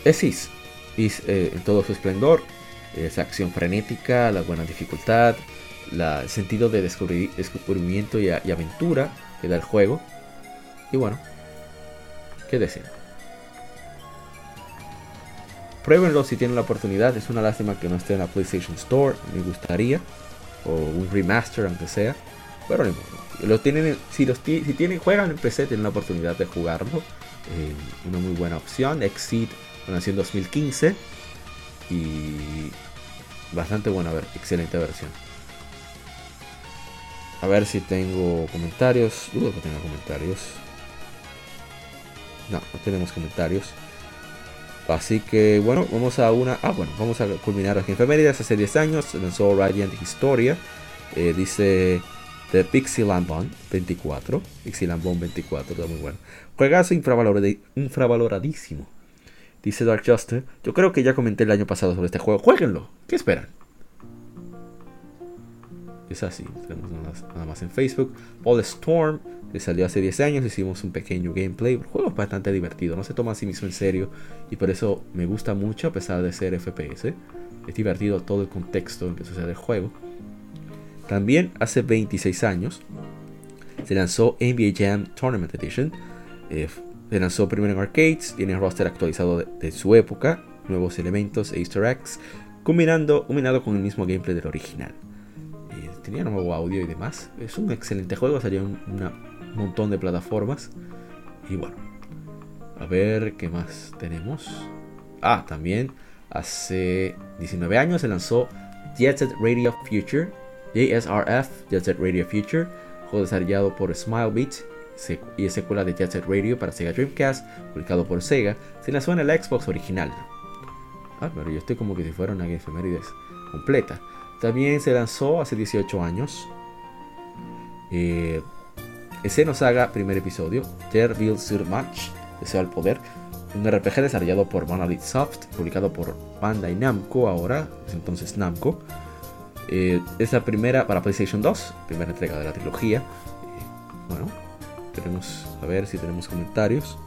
Es Is, Is eh, en todo su esplendor, esa acción frenética, la buena dificultad, el sentido de descubrimiento y, aventura que da el juego. Y bueno, ¿qué decir? Pruébenlo si tienen la oportunidad. Es una lástima que no esté en la PlayStation Store. Me gustaría. O un remaster, aunque sea. Pero no Lo tienen, si, los si tienen, juegan en PC, tienen la oportunidad de jugarlo. Eh, una muy buena opción. Exceed nació en 2015. Y bastante buena, excelente versión. A ver si tengo comentarios. Dudo que tenga comentarios. No, no tenemos comentarios. Así que bueno, vamos a una. Ah, bueno, vamos a culminar aquí efemérides. Hace 10 años lanzó Radiant Historia. Eh, dice The Pixie Lambon 24. Pixie Lambon 24, está muy bueno. Juegazo infravaloradísimo. Dice Dark Juster. Yo creo que ya comenté el año pasado sobre este juego. Jueguenlo. ¿Qué esperan? Es así. Tenemos nada más en Facebook. All Storm, que salió hace 10 años, hicimos un pequeño gameplay. El juego es bastante divertido, no se toma a sí mismo en serio y por eso me gusta mucho a pesar de ser FPS. Es divertido todo el contexto en que sucede el juego. También hace 26 años se lanzó NBA Jam Tournament Edition. Eh, se lanzó primero en arcades, tiene roster actualizado de, su época, nuevos elementos e easter eggs, combinando, combinado con el mismo gameplay del original. Tenía nuevo audio y demás. Es un excelente juego, salió un montón de plataformas. Y bueno, a ver qué más tenemos. Ah, también hace 19 años se lanzó Jet Set Radio Future, JSRF, Jet Set Radio Future, juego desarrollado por Smilebeat y es secuela de Jet Set Radio para Sega Dreamcast, publicado por Sega, se lanzó en el Xbox original. Ah, pero yo estoy como que si fuera una efemérides completa. También se lanzó hace 18 años. Eh, Saga, primer episodio. Terville sur Match, Deseo al Poder. Un RPG desarrollado por Monolith Soft, publicado por Bandai Namco ahora, entonces Namco. Eh, es la primera para PlayStation 2, primera entrega de la trilogía. Eh, bueno, tenemos a ver si tenemos comentarios.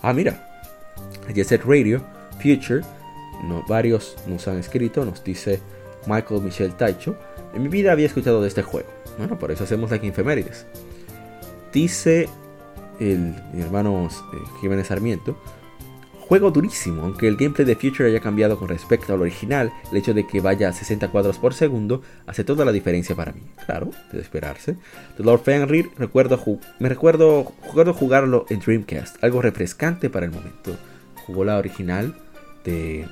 Ah, mira, Jet Radio, Future, varios nos han escrito, nos dice Michael Michel Taicho. En mi vida había escuchado de este juego. Bueno, por eso hacemos aquí Infemérides. Dice el, mi hermano eh, Jiménez Sarmiento Juego durísimo, aunque el gameplay de Future haya cambiado con respecto al original, el hecho de que vaya a 60 cuadros por segundo hace toda la diferencia para mí. Claro, de esperarse. The Lord Fenrir, recuerdo me recuerdo, recuerdo jugarlo en Dreamcast, algo refrescante para el momento. Jugó la original de,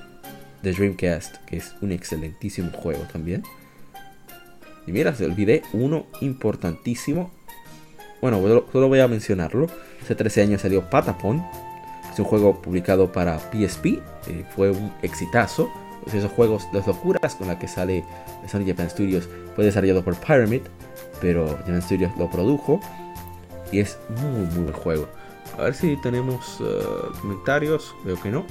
de Dreamcast, que es un excelentísimo juego también. Y mira, se olvidé uno importantísimo. Bueno, solo voy a mencionarlo. Hace 13 años salió Patapon, es un juego publicado para PSP, eh, fue un exitazo. Esos juegos, las locuras con las que sale Sony Japan Studios, fue desarrollado por Pyramid, pero Japan Studios lo produjo y es muy, muy buen juego. A ver si tenemos eh, comentarios. Veo que no.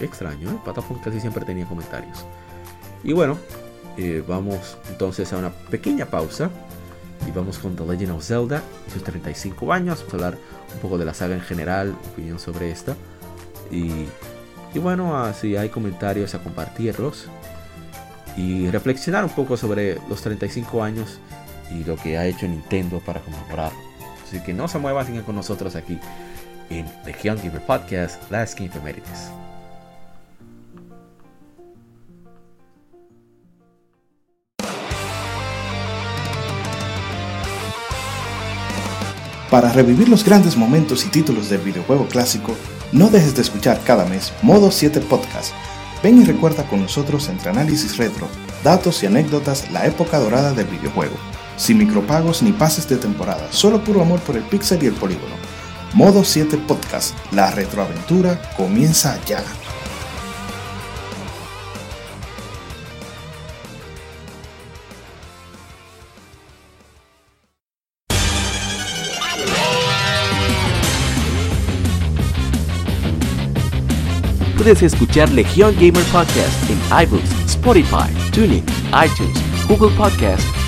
Extraño, ¿eh? Patapon casi siempre tenía comentarios. Y bueno, eh, vamos entonces a una pequeña pausa. Y vamos con The Legend of Zelda y sus 35 años. Vamos a hablar un poco de la saga en general, opinión sobre esta. Y, y bueno, si hay comentarios a compartirlos. Y reflexionar un poco sobre los 35 años y lo que ha hecho Nintendo para conmemorar. Así que no se muevan, sigan con nosotros aquí en Young Gamer Podcast, Game for Para revivir los grandes momentos y títulos del videojuego clásico, no dejes de escuchar cada mes Modo 7 Podcast. Ven y recuerda con nosotros entre análisis retro, datos y anécdotas la época dorada del videojuego. Sin micropagos ni pases de temporada, solo puro amor por el pixel y el polígono. Modo 7 Podcast, la retroaventura comienza ya. Puedes escuchar Legion Gamer Podcast en iBooks, Spotify, Tuning, iTunes, Google Podcast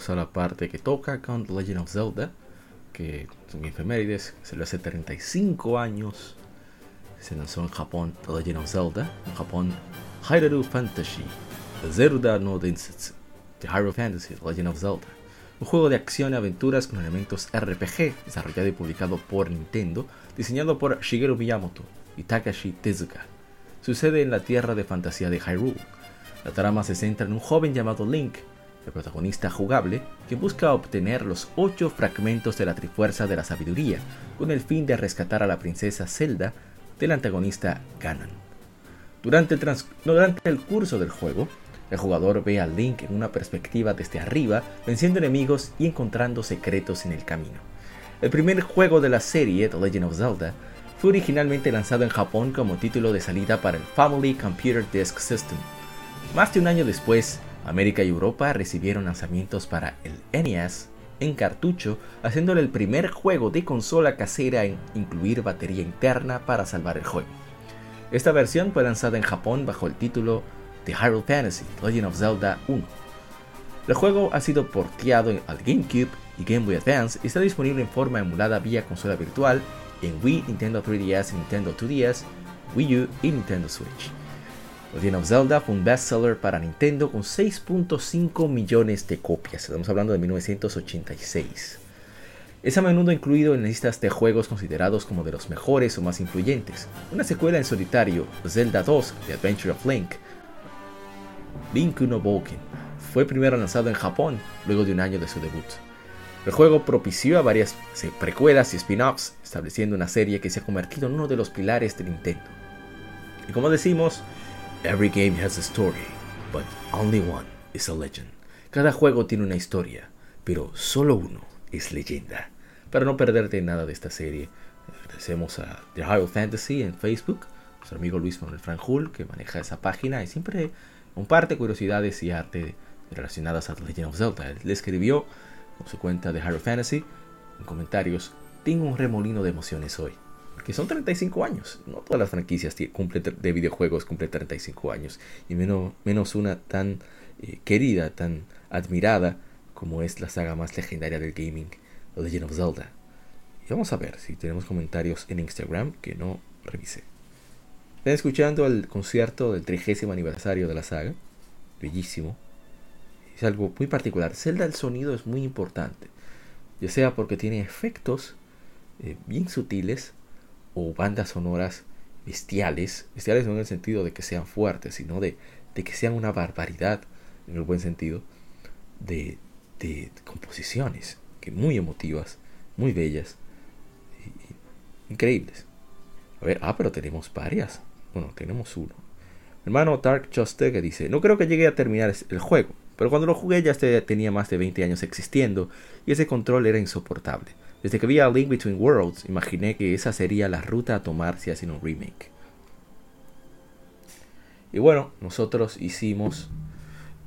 Vamos a la parte que toca con The Legend of Zelda, que son efemérides, se lo hace 35 años. se lanzó en Japón The Legend of Zelda, Japón Hyrule Fantasy, Zelda no Densetsu, The Hyrule Fantasy, The Legend of Zelda, un juego de acción y aventuras con elementos RPG, desarrollado y publicado por Nintendo, diseñado por Shigeru Miyamoto y Takashi Tezuka. Sucede en la tierra de fantasía de Hyrule. La trama se centra en un joven llamado Link, el protagonista jugable, que busca obtener los ocho fragmentos de la Trifuerza de la Sabiduría, con el fin de rescatar a la princesa Zelda del antagonista Ganon. Durante el, durante el curso del juego, el jugador ve a Link en una perspectiva desde arriba, venciendo enemigos y encontrando secretos en el camino. El primer juego de la serie, The Legend of Zelda, fue originalmente lanzado en Japón como título de salida para el Family Computer Disk System. Más de un año después, América y Europa recibieron lanzamientos para el NES en cartucho, haciéndole el primer juego de consola casera en incluir batería interna para salvar el juego. Esta versión fue lanzada en Japón bajo el título The Hyrule Fantasy Legend of Zelda 1. El juego ha sido porteado al GameCube y Game Boy Advance y está disponible en forma emulada vía consola virtual en Wii, Nintendo 3DS, Nintendo 2DS, Wii U y Nintendo Switch. Legend of Zelda fue un bestseller para Nintendo con 6.5 millones de copias. Estamos hablando de 1986. Es a menudo incluido en listas de juegos considerados como de los mejores o más influyentes. Una secuela en solitario, Zelda 2, The Adventure of Link, Link no fue primero lanzado en Japón luego de un año de su debut. El juego propició a varias precuelas y spin-offs, estableciendo una serie que se ha convertido en uno de los pilares de Nintendo. Y como decimos, Every game has a story, but only one is a legend. Cada juego tiene una historia, pero solo uno es leyenda. Para no perderte nada de esta serie, agradecemos a The Hyrule Fantasy en Facebook, nuestro amigo Luis Manuel Franjul, que maneja esa página y siempre comparte curiosidades y arte relacionadas a The Legend of Zelda. Él le escribió con su cuenta de Hyrule Fantasy en comentarios, tengo un remolino de emociones hoy que son 35 años. No todas las franquicias de videojuegos cumplen 35 años. Y menos, menos una tan eh, querida, tan admirada como es la saga más legendaria del gaming, Legend of Zelda. Y vamos a ver si tenemos comentarios en Instagram que no revisé. Están escuchando el concierto del 30 aniversario de la saga. Bellísimo. Es algo muy particular. Zelda el sonido es muy importante. Ya sea porque tiene efectos eh, bien sutiles o bandas sonoras bestiales, bestiales no en el sentido de que sean fuertes, sino de, que sean una barbaridad, en el buen sentido, de, composiciones que muy emotivas, muy bellas, increíbles. A ver, ah, pero tenemos varias. Bueno, tenemos uno. hermano Dark Juste que dice, no creo que llegue a terminar el juego, pero cuando lo jugué ya tenía más de 20 años existiendo y ese control era insoportable. Desde que vi a Link Between Worlds, imaginé que esa sería la ruta a tomar si hacen un remake. Y bueno, nosotros hicimos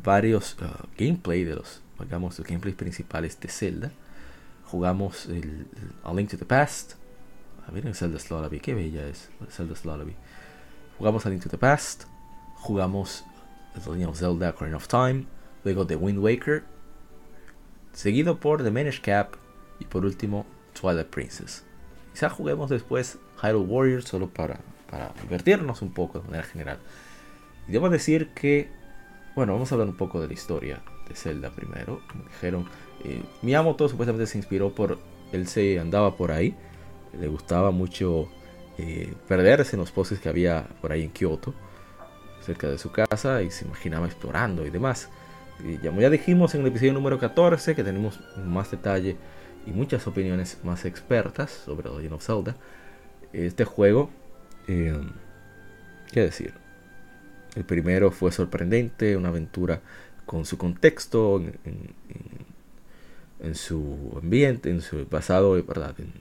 varios uh, gameplay de los, digamos, los gameplays principales de Zelda. Jugamos el, A Link to the Past. A ver, el Zelda qué bella es Zelda. Jugamos A Link to the Past. Jugamos Zelda Ocarina of Time. Luego The Wind Waker. Seguido por The Manish Cap y por último, Twilight Princess. Quizá juguemos después Hyrule Warriors solo para, para divertirnos un poco de manera general. Y debo decir que, bueno, vamos a hablar un poco de la historia de Zelda primero. Como dijeron, eh, Miyamoto supuestamente se inspiró por, él se andaba por ahí, le gustaba mucho eh, perderse en los postes que había por ahí en Kyoto, cerca de su casa, y se imaginaba explorando y demás. Y ya, ya dijimos en el episodio número 14 que tenemos más detalle y muchas opiniones más expertas sobre Legend of Zelda, este juego, eh, ¿qué decir? El primero fue sorprendente, una aventura con su contexto, en, su ambiente, en su basado ¿verdad? En,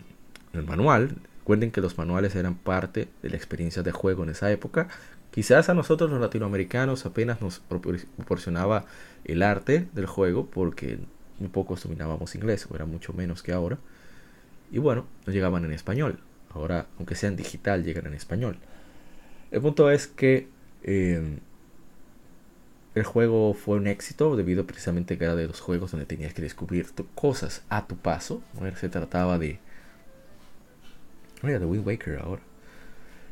el manual. Recuerden que los manuales eran parte de la experiencia de juego en esa época. Quizás a nosotros los latinoamericanos apenas nos proporcionaba el arte del juego porque muy pocos dominábamos inglés, o era mucho menos que ahora. Y bueno, no llegaban en español. Ahora, aunque sean digital, llegan en español. El punto es que em, el juego fue un éxito debido precisamente que era de los juegos donde tenías que descubrir cosas a tu paso. Se trataba de... Mira, de Wind Waker ahora.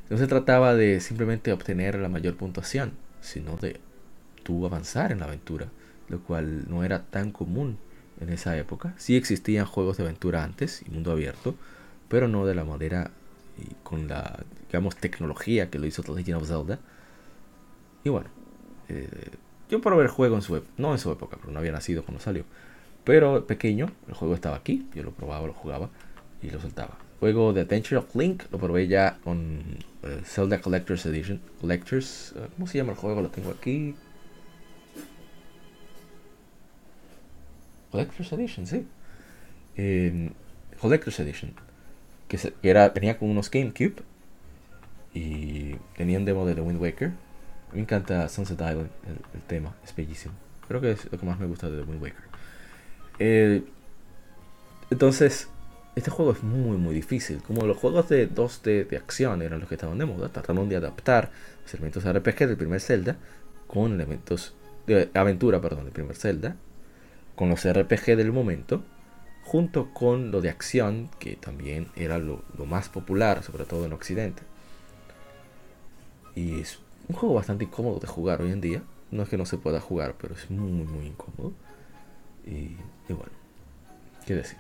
No se trataba de simplemente obtener la mayor puntuación, sino de tú avanzar en la aventura, lo cual no era tan común en esa época. Sí existían juegos de aventura antes y mundo abierto, pero no de la manera y con la, digamos, tecnología que lo hizo The Legend of Zelda. Y bueno, eh, yo probé el juego en su no en su época, pero no había nacido cuando salió. Pero pequeño, el juego estaba aquí, yo lo probaba, lo jugaba y lo soltaba. Juego de Adventure of Link lo probé ya con eh, Zelda Collector's Edition. Collectors, eh, ¿cómo se llama el juego? Lo tengo aquí. Collector's Edition, sí. Collector's Edition. Que, era, venía con unos GameCube. Y tenía un demo de The Wind Waker. Me encanta Sunset Island, el, tema, es bellísimo. Creo que es lo que más me gusta de The Wind Waker. Eh, entonces, este juego es muy, muy difícil. Como los juegos de 2D de acción eran los que estaban de moda, trataron de adaptar los elementos RPG del primer Zelda con elementos de aventura, perdón, del primer Zelda, con los RPG del momento, junto con lo de acción, que también era lo, más popular, sobre todo en Occidente. Y es un juego bastante incómodo de jugar hoy en día. No es que no se pueda jugar, pero es muy, muy incómodo. Y, bueno, qué decir.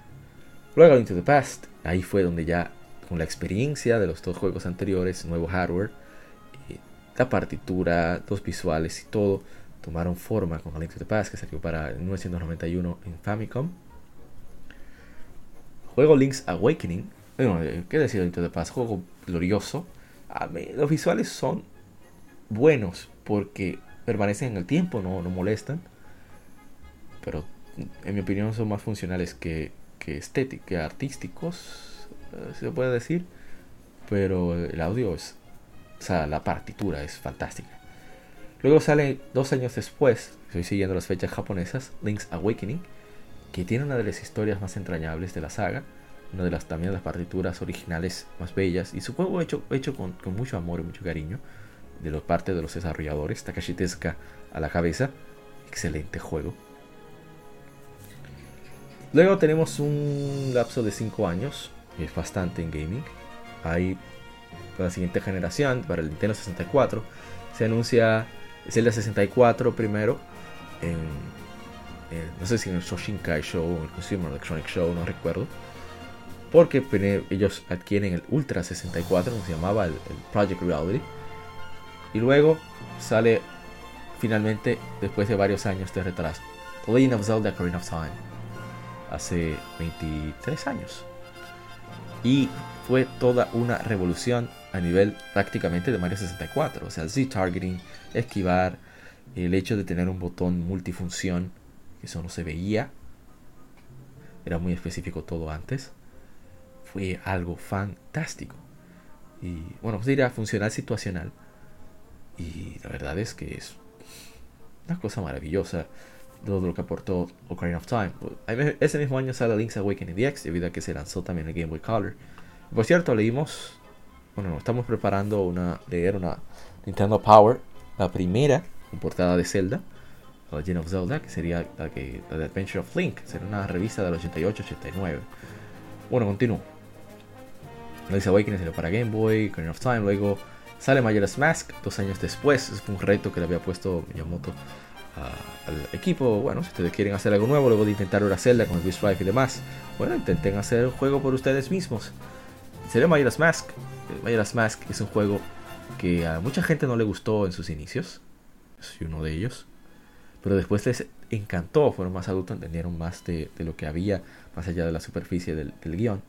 Luego Into the Past, ahí fue donde ya con la experiencia de los dos juegos anteriores, nuevo hardware, la partitura, dos visuales y todo, tomaron forma con Link to the Past que salió para 1991 en Famicom. Juego Link's Awakening, bueno, eh, ¿qué decir Link to the Past? Juego glorioso. los visuales son buenos porque permanecen en el tiempo, no, no molestan. Pero en mi opinión son más funcionales que, que estéticos, que artísticos, eh, se puede decir. Pero el audio es, o sea, la partitura es fantástica. Luego sale dos años después, estoy siguiendo las fechas japonesas, Link's Awakening, que tiene una de las historias más entrañables de la saga, una de las también las partituras originales más bellas, y su juego hecho, hecho con, con mucho amor y mucho cariño de la parte de los desarrolladores, Takashi Tezuka a la cabeza, excelente juego. Luego tenemos un lapso de 5 años, que es bastante en gaming. Ahí, para la siguiente generación, para el Nintendo 64, se anuncia Zelda 64 primero, en, no sé si en el Shoshinkai Show o el Consumer Electronic Show, no recuerdo. Porque ellos adquieren el Ultra 64, como se llamaba el, Project Reality. Y luego sale finalmente, después de varios años de retraso, The Legend of Zelda Ocarina of Time hace 23 años. Y fue toda una revolución a nivel prácticamente de Mario 64. O sea, el Z-targeting, esquivar, el hecho de tener un botón multifunción, que eso no se veía. Era muy específico todo antes. Fue algo fantástico. Y bueno, pues diría funcional situacional. Y la verdad es que es una cosa maravillosa todo lo que aportó Ocarina of Time. Ese mismo año sale Link's Awakening DX, debido a que se lanzó también el Game Boy Color. Por cierto, leímos, bueno, estamos preparando una, leer una Nintendo Power, la primera portada de Zelda, Legend of Zelda, que sería la, que, la de Adventure of Link, será una revista del 88-89. Bueno, continúo. Link's Awakening salió para Game Boy, Ocarina of Time, luego sale Majora's Mask, dos años después, es un reto que le había puesto Miyamoto al equipo. Bueno, si ustedes quieren hacer algo nuevo, luego de intentar una celda con el Beast Drive y demás, bueno, intenten hacer un juego por ustedes mismos. Sería Majora's Mask. Majora's Mask es un juego que a mucha gente no le gustó en sus inicios. Soy uno de ellos. Pero después les encantó, fueron más adultos, entendieron más de, lo que había más allá de la superficie del, guion.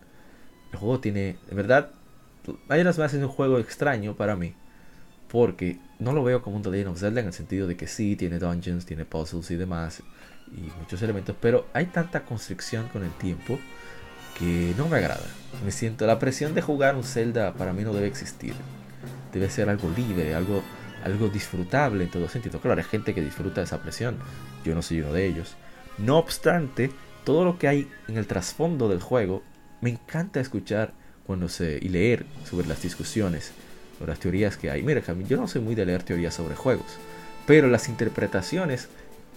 El juego tiene, en verdad, Majora's Mask es un juego extraño para mí porque no lo veo como un The of Zelda en el sentido de que sí, tiene dungeons, tiene puzzles y demás, y muchos elementos, pero hay tanta constricción con el tiempo que no me agrada. Me siento, la presión de jugar un Zelda para mí no debe existir. Debe ser algo libre, algo, algo disfrutable en todo sentido. Claro, hay gente que disfruta de esa presión, yo no soy uno de ellos. No obstante, todo lo que hay en el trasfondo del juego, me encanta escuchar cuando se, y leer sobre las discusiones las teorías que hay. Mira, yo no soy muy de leer teorías sobre juegos, pero las interpretaciones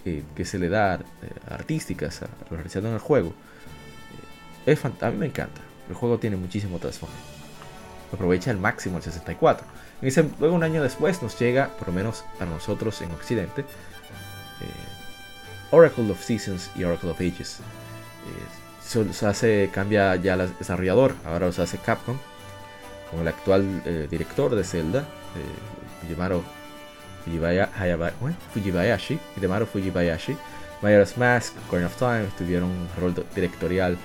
eh, que se le da eh, artísticas a lo realizado en el juego, eh, es a mí me encanta. El juego tiene muchísimo trasfondo. aprovecha al máximo el 64. Y luego un año después nos llega, por lo menos a nosotros en Occidente, eh, Oracle of Seasons y Oracle of Ages. Eh, se hace, cambia ya el desarrollador, ahora los hace Capcom, con el actual eh, director de Zelda, Fujimaro Fujibayashi, Hidemaru Fujibayashi. Majora's Mask, Corner of Time tuvieron un rol directorial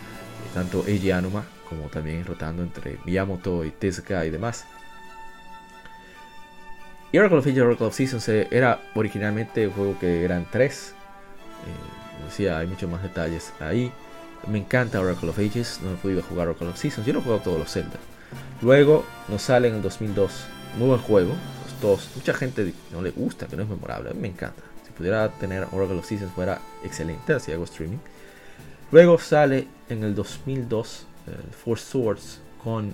tanto Eiji Anuma como también rotando entre Miyamoto y Tezuka y demás. Y Oracle of Ages Oracle of Seasons eh, era originalmente un juego que eran tres. Eh, decía, hay muchos más detalles ahí. Me encanta Oracle of Ages, no he podido jugar Oracle of Seasons, yo no he jugado todos los Zelda. Luego nos sale en el 2002, muy buen juego, los dos. Mucha gente no le gusta, que no es memorable, a mí me encanta. Si pudiera tener Oracle of Seasons fuera excelente, así hago streaming. Luego sale en el 2002 el Four Swords con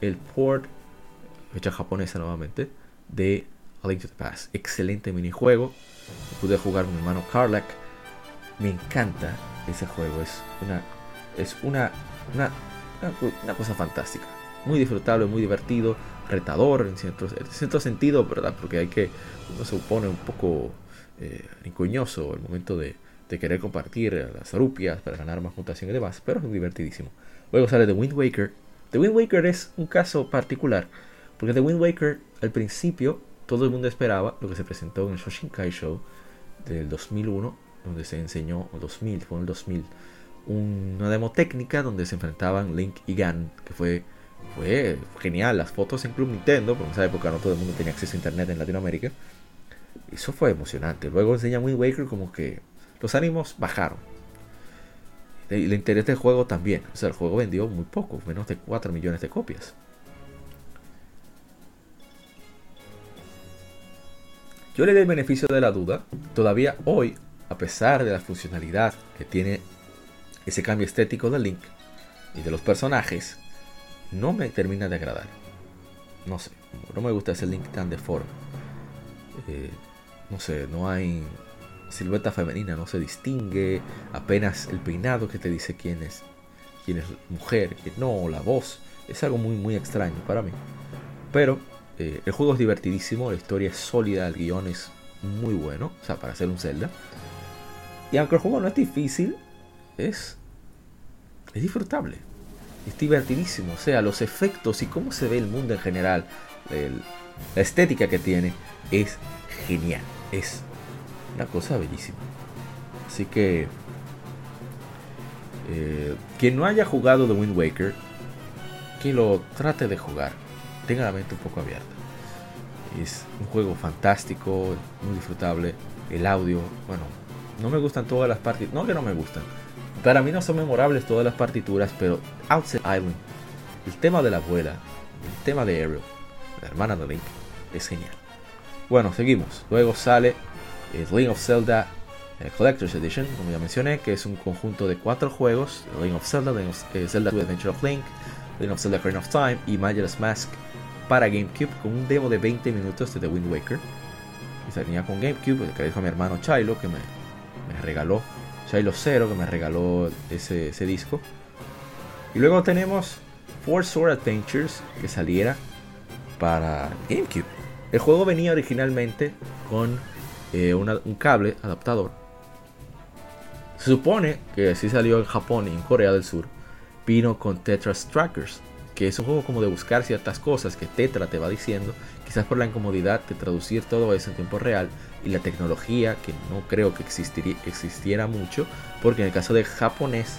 el port, fecha japonesa nuevamente, de A Link to the Past. Excelente minijuego. Pude jugar con mi hermano Karlak. Me encanta ese juego. Es una, es una, una, una, cosa fantástica. Muy disfrutable, muy divertido, retador en cierto, cierto sentido, ¿verdad? Porque hay que, uno se supone un poco eh, el momento de, de querer compartir las rupias para ganar más puntuación y demás, pero es divertidísimo. Luego sale The Wind Waker. The Wind Waker es un caso particular, porque The Wind Waker al principio todo el mundo esperaba lo que se presentó en el Shoshinkai Show del 2001, donde se enseñó, o 2000, fue en el 2000, una demo técnica donde se enfrentaban Link y Gan, que fue, genial. Las fotos en Club Nintendo, porque en esa época no todo el mundo tenía acceso a internet en Latinoamérica. Eso fue emocionante. Luego enseña Wind Waker como que los ánimos bajaron. Y el interés del juego también. O sea, el juego vendió muy poco, menos de 4 millones de copias. Yo le doy el beneficio de la duda. Todavía hoy, a pesar de la funcionalidad que tiene ese cambio estético de Link y de los personajes, no me termina de agradar. No sé, no me gusta ese Link tan deforme. Eh, no sé, no hay silueta femenina, no se distingue, apenas el peinado que te dice quién es, quién es mujer, quién no, la voz. Es algo muy, muy extraño para mí. Pero eh, el juego es divertidísimo, la historia es sólida, el guion es muy bueno, o sea, para hacer un Zelda. Y aunque el juego no es difícil, es, es disfrutable, es divertidísimo. O sea, los efectos y cómo se ve el mundo en general, la estética que tiene, es genial, es una cosa bellísima. Así que, eh, quien no haya jugado The Wind Waker, que lo trate de jugar tenga la mente un poco abierta. Es un juego fantástico, muy disfrutable. El audio, bueno, no me gustan todas las partituras, no que no me gustan. Para mí no son memorables todas las partituras, pero Outside Island, el tema de la abuela, el tema de Ariel, la hermana de Link, es genial. Bueno, seguimos. Luego sale el Link of Zelda eh, Collector's Edition, como ya mencioné, que es un conjunto de cuatro juegos: Link of Zelda, of, eh, Zelda Adventure of Link, Link of Zelda Ocarina of Time y Majora's Mask para GameCube con un demo de 20 minutos de The Wind Waker. Y tenía con GameCube, que dijo mi hermano Chilo, que me, regaló, Chilo Zero, que me regaló ese, ese disco. Y luego tenemos Four Sword Adventures, que saliera para GameCube. El juego venía originalmente con eh, un cable adaptador. Se supone que así salió en Japón y en Corea del Sur. Vino con Tetris Trackers, que es un juego como de buscar ciertas cosas que Tetra te va diciendo, quizás por la incomodidad de traducir todo eso en tiempo real y la tecnología que no creo que existiera mucho, porque en el caso de japonés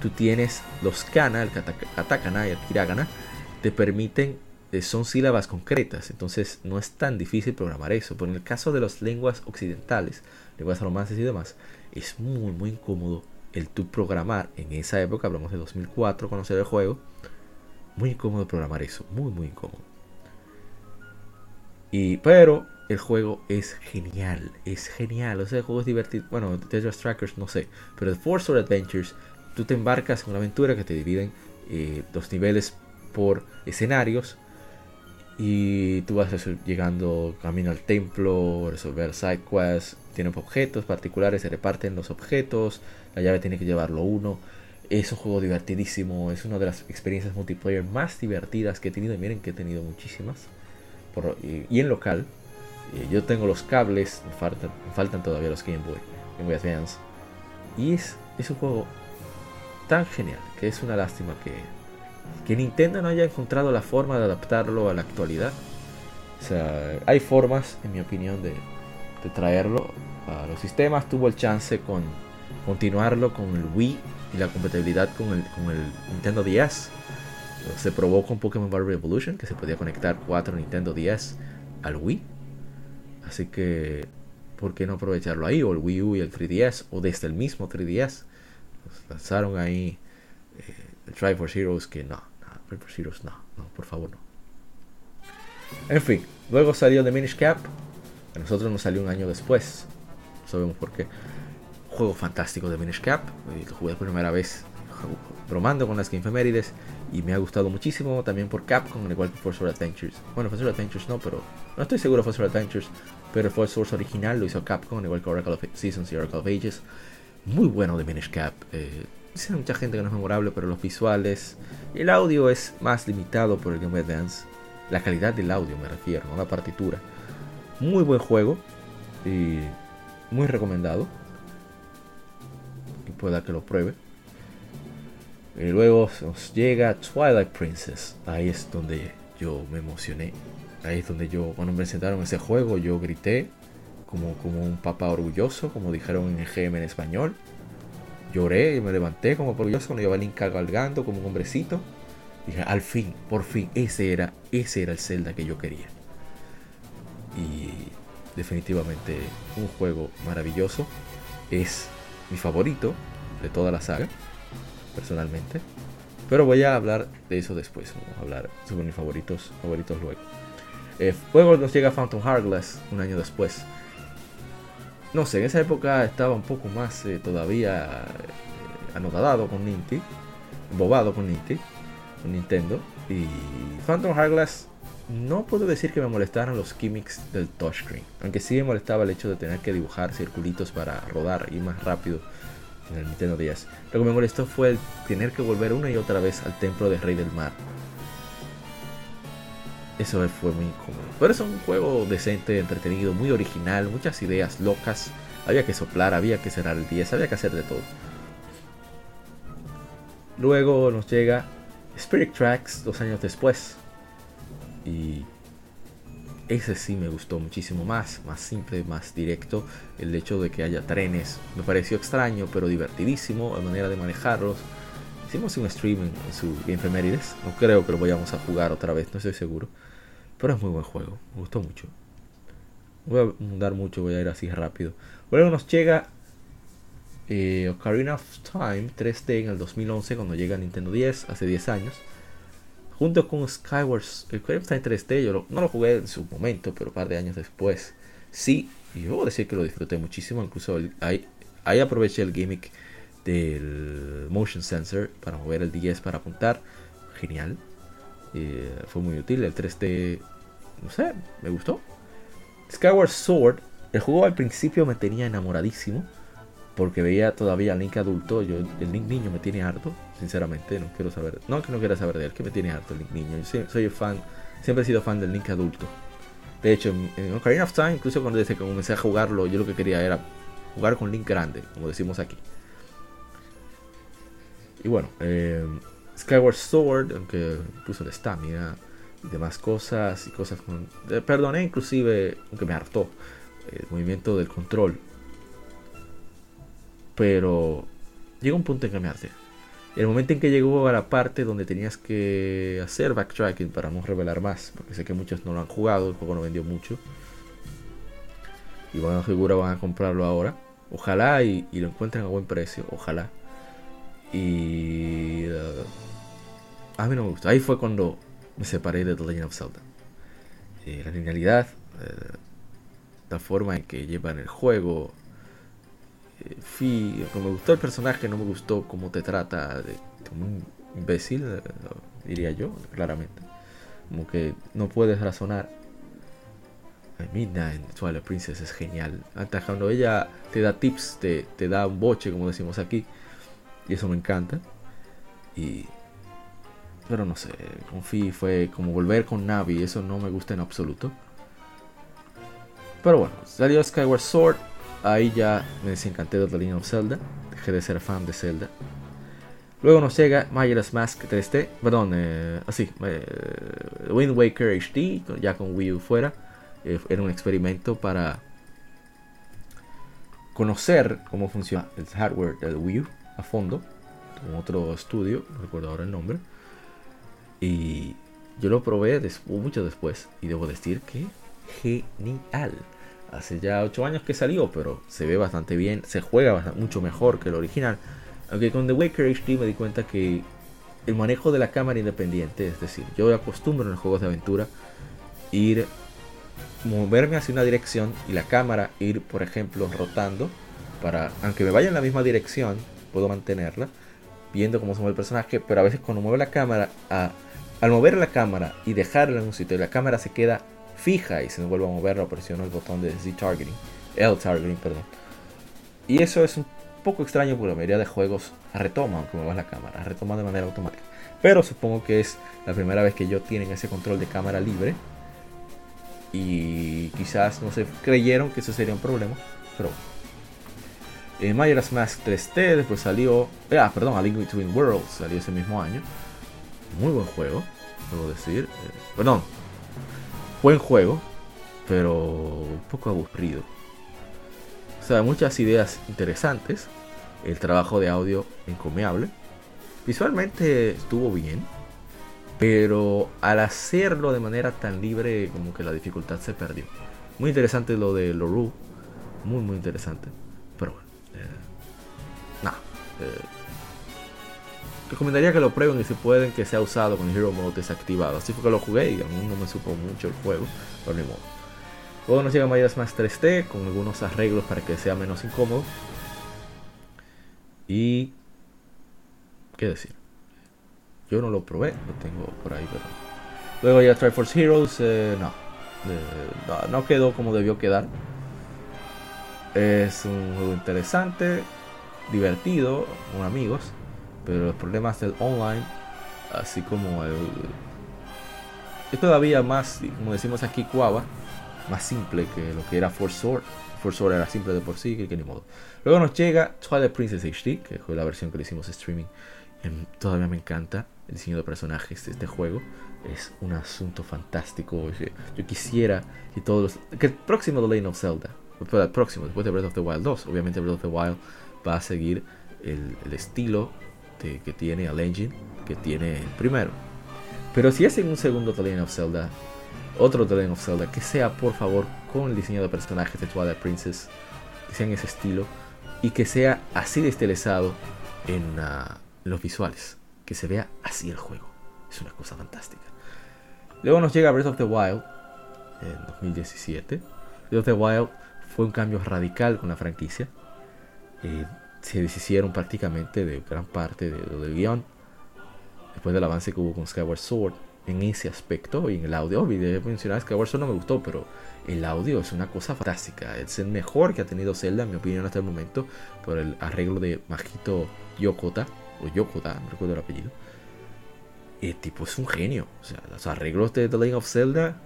tú tienes los kana, el katakana y el hiragana, te permiten, son sílabas concretas, entonces no es tan difícil programar eso, pero en el caso de las lenguas occidentales, lenguas romances y demás, es muy muy incómodo el tú programar en esa época, hablamos de 2004, conocer el juego, muy incómodo programar eso, muy muy incómodo. Y pero el juego es genial, es genial, o sea, el juego es divertido. Bueno, Tetris Trackers no sé, pero el Force or Adventures, tú te embarcas en una aventura que te dividen eh, dos niveles por escenarios y tú vas llegando camino al templo, resolver side quests, tienen objetos particulares, se reparten los objetos, la llave tiene que llevarlo uno es un juego divertidísimo, es una de las experiencias multiplayer más divertidas que he tenido. Y miren que he tenido muchísimas. y, en local, eh, yo tengo los cables, me faltan, faltan todavía los Game Boy, Game Boy Advance. Y es, es un juego tan genial que es una lástima que, que Nintendo no haya encontrado la forma de adaptarlo a la actualidad. O sea, hay formas, en mi opinión, de, traerlo a los sistemas. Tuvo el chance con continuarlo con el Wii y la compatibilidad con el, Nintendo DS. Se probó con Pokémon Battle Evolution que se podía conectar cuatro Nintendo DS al Wii. Así que, ¿por qué no aprovecharlo ahí? O el Wii U y el 3DS, o desde el mismo 3DS. lanzaron ahí Try for Heroes que no, no, for Heroes no, no, por favor no. En fin, luego salió The Minish Cap. A nosotros nos salió un año después. No sabemos por qué juego fantástico de Minish Cap. Eh, lo jugué por primera vez bromando con las Game Femérides y me ha gustado muchísimo también por Capcom, igual que Force Adventures. Bueno, Force Adventures no, pero no estoy seguro de Force Adventures, pero el Force Source original lo hizo Capcom, igual que Oracle of Seasons y Oracle of Ages. Muy bueno de Minish Cap. Eh, dice mucha gente que no es memorable, pero los visuales el audio es más limitado por el Game Boy Advance. La calidad del audio me refiero, no la partitura. Muy buen juego y muy recomendado pueda que lo pruebe. Y luego nos llega Twilight Princess. Ahí es donde yo me emocioné. Ahí es donde yo, cuando me presentaron ese juego, yo grité como, como un papá orgulloso, como dijeron en el GM en español. Lloré y me levanté como orgulloso cuando iba Link cabalgando como un hombrecito. Dije, al fin, por fin, ese era, ese era el Zelda que yo quería. Y definitivamente un juego maravilloso. Es mi favorito de toda la saga, personalmente. Pero voy a hablar de eso después. Vamos a hablar sobre mis favoritos, favoritos luego. Eh, luego nos llega Phantom Hourglass un año después. No sé, en esa época estaba un poco más eh, todavía eh, anodado con Ninty, bobado con Ninty, con Nintendo. Y Phantom Hourglass no puedo decir que me molestaran los gimmicks del touchscreen, aunque sí me molestaba el hecho de tener que dibujar circulitos para rodar y más rápido en el Nintendo 10. Lo que me molestó fue el tener que volver una y otra vez al templo del Rey del Mar. Eso fue muy incómodo. Pero es un juego decente, entretenido, muy original, muchas ideas locas. Había que soplar, había que cerrar el 10, había que hacer de todo. Luego nos llega Spirit Tracks dos años después. Y ese sí me gustó muchísimo más, más simple, más directo. El hecho de que haya trenes me pareció extraño, pero divertidísimo, la manera de manejarlos. Hicimos un stream en, su Game Femérides. No creo que lo vayamos a jugar otra vez, no estoy seguro. Pero es muy buen juego, me gustó mucho. Voy a mudar mucho, voy a ir así rápido. Luego nos llega eh, Ocarina of Time 3D en el 2011, cuando llega Nintendo 10, hace 10 años. Junto con Skyward el Time 3D, yo no lo jugué en su momento, pero un par de años después, sí, y yo decir que lo disfruté muchísimo, incluso ahí, ahí aproveché el gimmick del motion sensor para mover el 10 para apuntar, genial, eh, fue muy útil, el 3D, no sé, me gustó. Skyward Sword, el juego al principio me tenía enamoradísimo, porque veía todavía al Link adulto, yo el Link niño me tiene harto, sinceramente, no quiero saber, no que no quiera saber de él, que me tiene harto el Link niño, yo soy, fan, siempre he sido fan del Link adulto. De hecho, en Ocarina of Time, incluso cuando desde que comencé a jugarlo, yo lo que quería era jugar con Link grande, como decimos aquí. Y bueno, eh, Skyward Sword, aunque puso el stamina y demás cosas, y cosas con... Eh, perdoné inclusive, aunque me hartó, el movimiento del control pero llega un punto en que me harté. El momento en que llegó a la parte donde tenías que hacer backtracking para no revelar más, porque sé que muchos no lo han jugado, el juego no vendió mucho. Y bueno, seguro van a comprarlo ahora. Ojalá y, lo encuentren a buen precio, ojalá. Y uh, a mí no me gustó. Ahí fue cuando me separé de The Legend of Zelda. Eh, la linealidad, eh, la forma en que llevan el juego, fui, me gustó el personaje, no me gustó cómo te trata de, como un imbécil, eh, diría yo, claramente. Como que no puedes razonar. Midnight Twilight Princess es genial. Hasta cuando ella te da tips, te, te da un boche, como decimos aquí. Y eso me encanta. Y. Pero no sé, con Fi fue como volver con Navi, eso no me gusta en absoluto. Pero bueno, salió Skyward Sword, ahí ya me desencanté de The Legend of Zelda, dejé de ser fan de Zelda. Luego nos llega Majora's Mask 3D, perdón, eh, así, eh, Wind Waker HD, ya con Wii U fuera. Eh, era un experimento para conocer cómo funciona el hardware del Wii U a fondo, con otro estudio, no recuerdo ahora el nombre. Y yo lo probé mucho después y debo decir que genial. Hace ya 8 años que salió, pero se ve bastante bien, se juega mucho mejor que el original. Aunque con The Waker HD me di cuenta que el manejo de la cámara independiente, es decir, yo acostumbro en los juegos de aventura ir moverme hacia una dirección y la cámara ir, por ejemplo, rotando para, aunque me vaya en la misma dirección, puedo mantenerla viendo cómo se mueve el personaje, pero a veces cuando mueve la cámara, al mover la cámara y dejarla en un sitio, la cámara se queda fija y se no vuelve a mover, presiono el botón de Z targeting, L targeting, perdón. Y eso es un poco extraño porque la mayoría de juegos retoma aunque muevas la cámara, retoma de manera automática. Pero supongo que es la primera vez que yo tienen ese control de cámara libre. Y quizás, no sé, creyeron que eso sería un problema. Pero eh, Majora's Mask 3D después salió. Eh, ah, perdón, A Link Between Worlds salió ese mismo año. Muy buen juego, debo decir. Eh, perdón, buen juego, pero un poco aburrido. O sea, muchas ideas interesantes. El trabajo de audio encomiable. Visualmente estuvo bien. Pero al hacerlo de manera tan libre, como que la dificultad se perdió. Muy interesante lo de Loru. Muy, muy interesante. Recomendaría que lo prueben y si pueden que sea usado con el Hero Mode desactivado. Así fue que lo jugué y a mí no me supo mucho el juego. Pero ni modo. Luego nos llega Majora's Mask 3D con algunos arreglos para que sea menos incómodo. Y... ¿Qué decir? Yo no lo probé, lo tengo por ahí, pero... Luego ya Triforce Heroes, eh, no. no. quedó como debió quedar. Es un juego interesante, divertido, con amigos, pero los problemas del online, así como el... Es todavía más, como decimos aquí, cuava más simple que lo que era Force Sword. Force Sword era simple de por sí, que, ni modo. Luego nos llega Twilight Princess HD, que fue la versión que le hicimos streaming. Em, todavía me encanta el diseño de personajes de este juego. Es un asunto fantástico. Yo quisiera que todos Que el próximo The Lane of Zelda, el próximo, después de Breath of the Wild 2, obviamente Breath of the Wild va a seguir el, estilo que tiene el engine que tiene el primero. Pero si hacen un segundo The Lane of Zelda, otro The Legend of Zelda, que sea por favor con el diseño de personajes de Twilight Princess, que sea en ese estilo y que sea así de estilizado en, ah, los visuales, que se vea así el juego. Es una cosa fantástica. Luego nos llega Breath of the Wild en 2017. Breath of the Wild fue un cambio radical con la franquicia. Eh, se deshicieron prácticamente de gran parte de lo del guion. Después del avance que hubo con Skyward Sword en ese aspecto y en el audio. Olvidé mencionar que Warzone no me gustó, pero el audio es una cosa fantástica. Es el mejor que ha tenido Zelda, en mi opinión, hasta el momento, por el arreglo de Majito Yokota, o Yokota, no recuerdo el apellido. El tipo es un genio. O sea, los arreglos de The Legend of Zelda,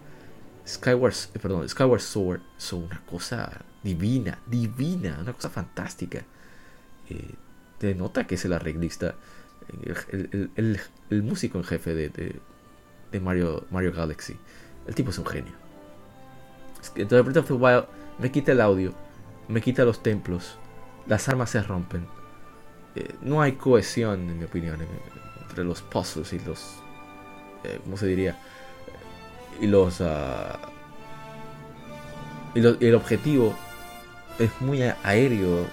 Skyward, eh, perdón, Skyward Sword, son una cosa divina, divina, una cosa fantástica. Eh, te nota que es el arreglista, el, músico en jefe de Mario, Mario Galaxy. El tipo es un genio. Entonces Breath of the Wild me quita el audio, me quita los templos, las armas se rompen. Eh, no hay cohesión, en mi opinión, entre los puzzles y los... Eh, ¿Cómo se diría? Y los... Y, y el objetivo es muy aéreo.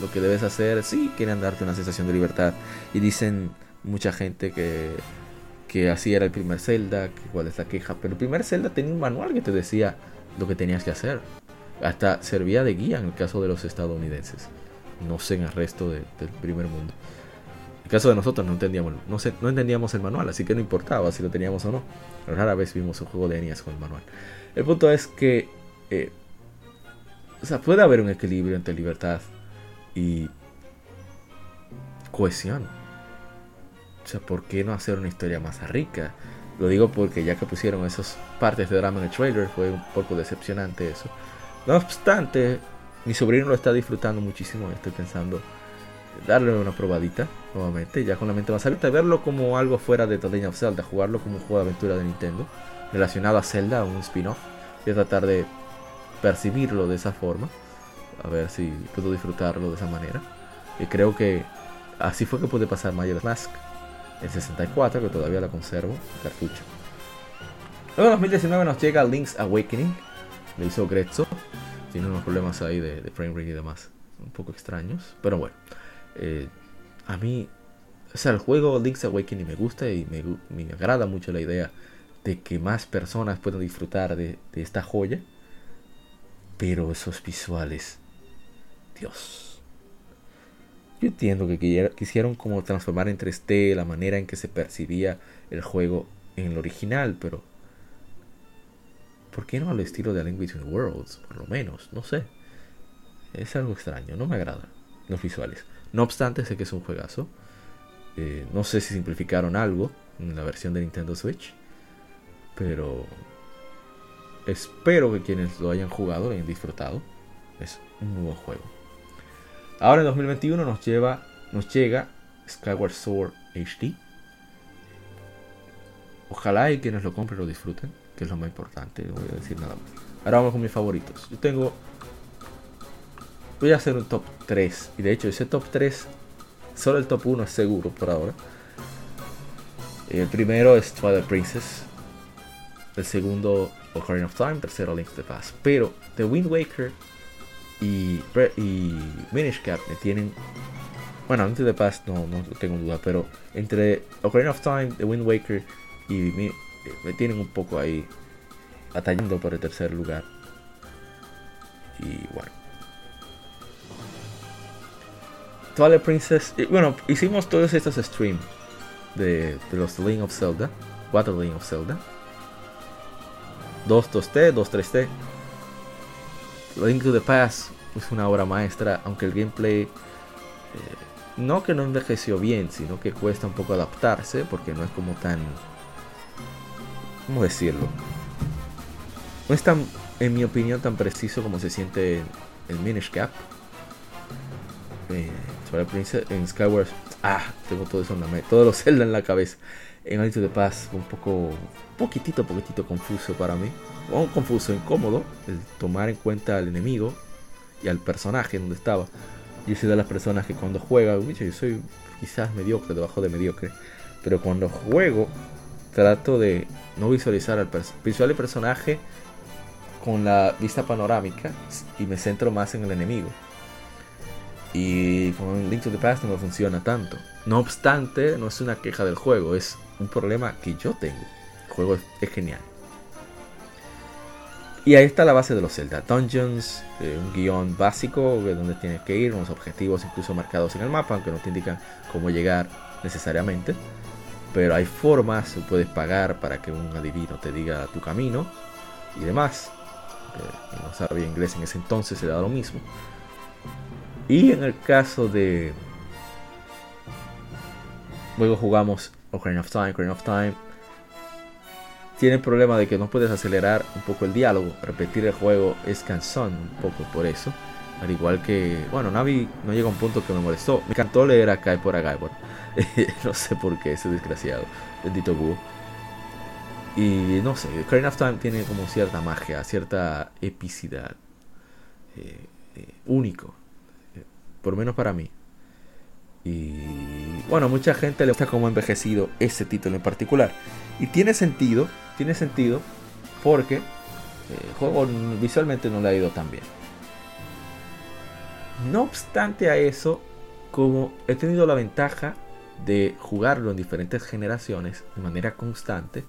Lo que debes hacer, sí, quieren darte una sensación de libertad. Y dicen mucha gente que que así era el primer Zelda, que cuál es la queja. Pero el primer Zelda tenía un manual que te decía lo que tenías que hacer. Hasta servía de guía en el caso de los estadounidenses. No sé en el resto del primer mundo. El caso de nosotros no entendíamos, no, no entendíamos el manual, así que no importaba si lo teníamos o no. Rara vez vimos un juego de NES con el manual. El punto es que eh, o sea, puede haber un equilibrio entre libertad y cohesión O sea, ¿por qué no hacer una historia más rica? Lo digo porque ya que pusieron esas partes de drama en el trailer, fue un poco decepcionante eso. No obstante, mi sobrino lo está disfrutando muchísimo. Estoy pensando darle una probadita nuevamente, ya con la mente más abierta, verlo como algo fuera de The Legend of Zelda, jugarlo como un juego de aventura de Nintendo, relacionado a Zelda, un spin-off, y tratar de percibirlo de esa forma, a ver si puedo disfrutarlo de esa manera. Y creo que así fue que pude pasar Majora's Mask en 64, que todavía la conservo, cartucho. Luego en 2019 nos llega Link's Awakening, le hizo Grezzo, tiene unos problemas ahí de, de frame rate y demás, un poco extraños, pero bueno. Eh, a mí, o sea, el juego Link's Awakening me gusta y me, agrada mucho la idea de que más personas puedan disfrutar de, esta joya. Pero esos visuales, Dios. Yo entiendo que quisieron como transformar en 3D la manera en que se percibía el juego en el original, pero ¿por qué no al estilo de Link Between Worlds? Por lo menos, no sé. Es algo extraño, no me agrada los visuales. No obstante, sé que es un juegazo. Eh, no sé si simplificaron algo en la versión de Nintendo Switch. Pero espero que quienes lo hayan jugado lo hayan disfrutado. Es un nuevo juego. Ahora en 2021 nos, lleva, nos llega Skyward Sword HD. Ojalá y quienes lo compren lo disfruten, que es lo más importante. No voy a decir nada más. Ahora vamos con mis favoritos. Yo tengo voy a hacer un top 3. Y de hecho, ese top 3, solo el top 1 es seguro por ahora. El primero es Twilight Princess. El segundo, Ocarina of Time. Tercero, Link's the Past. Pero The Wind Waker y, y Minish Cap me tienen. Bueno, Link's the Past no, no tengo duda. Pero entre Ocarina of Time, The Wind Waker y me, tienen un poco ahí atallando por el tercer lugar. Y bueno. Twilight Princess. bueno, hicimos todos estos streams de, de los Link of Zelda. 4 Link of Zelda. 2 2T, 2 3T. Link to the Past es una obra maestra, aunque el gameplay eh, no que no envejeció bien, sino que cuesta un poco adaptarse porque no es como tan ¿cómo decirlo? No es tan en mi opinión tan preciso como se siente en Minish Cap. Eh, en Skyward. Ah, tengo todo eso en la mente. Todos los Zelda en la cabeza. En Alito de Paz, un poco. poquitito, poquitito confuso para mí. O confuso, incómodo. El tomar en cuenta al enemigo y al personaje donde estaba. Yo soy de las personas que cuando juega, yo soy quizás mediocre, debajo de mediocre. Pero cuando juego, trato de no visualizar al visual el personaje con la vista panorámica y me centro más en el enemigo. Y con Link to the Past no funciona tanto. No obstante, no es una queja del juego, es un problema que yo tengo. El juego es, genial. Y ahí está la base de los Zelda Dungeons, eh, un guion básico de donde tienes que ir, unos objetivos incluso marcados en el mapa, aunque no te indican cómo llegar necesariamente. Pero hay formas, puedes pagar para que un adivino te diga tu camino y demás. Eh, no sabía inglés en ese entonces, se da lo mismo. Y en el caso de. Luego jugamos Ocarina of Time, Ocarina of Time. Tiene el problema de que no puedes acelerar un poco el diálogo. Repetir el juego es cansón un poco por eso. Al igual que. Bueno, Navi no llega a un punto que me molestó. Me encantó leer a Kai por Agaibor. no sé por qué, ese desgraciado. Bendito búho. Y no sé, Ocarina of Time tiene como cierta magia, cierta epicidad. Eh, eh, único por lo menos para mí. Y bueno, mucha gente le gusta como envejecido ese título en particular. Y tiene sentido, tiene sentido porque eh, el juego visualmente no le ha ido tan bien. No obstante a eso, como he tenido la ventaja de jugarlo en diferentes generaciones de manera constante,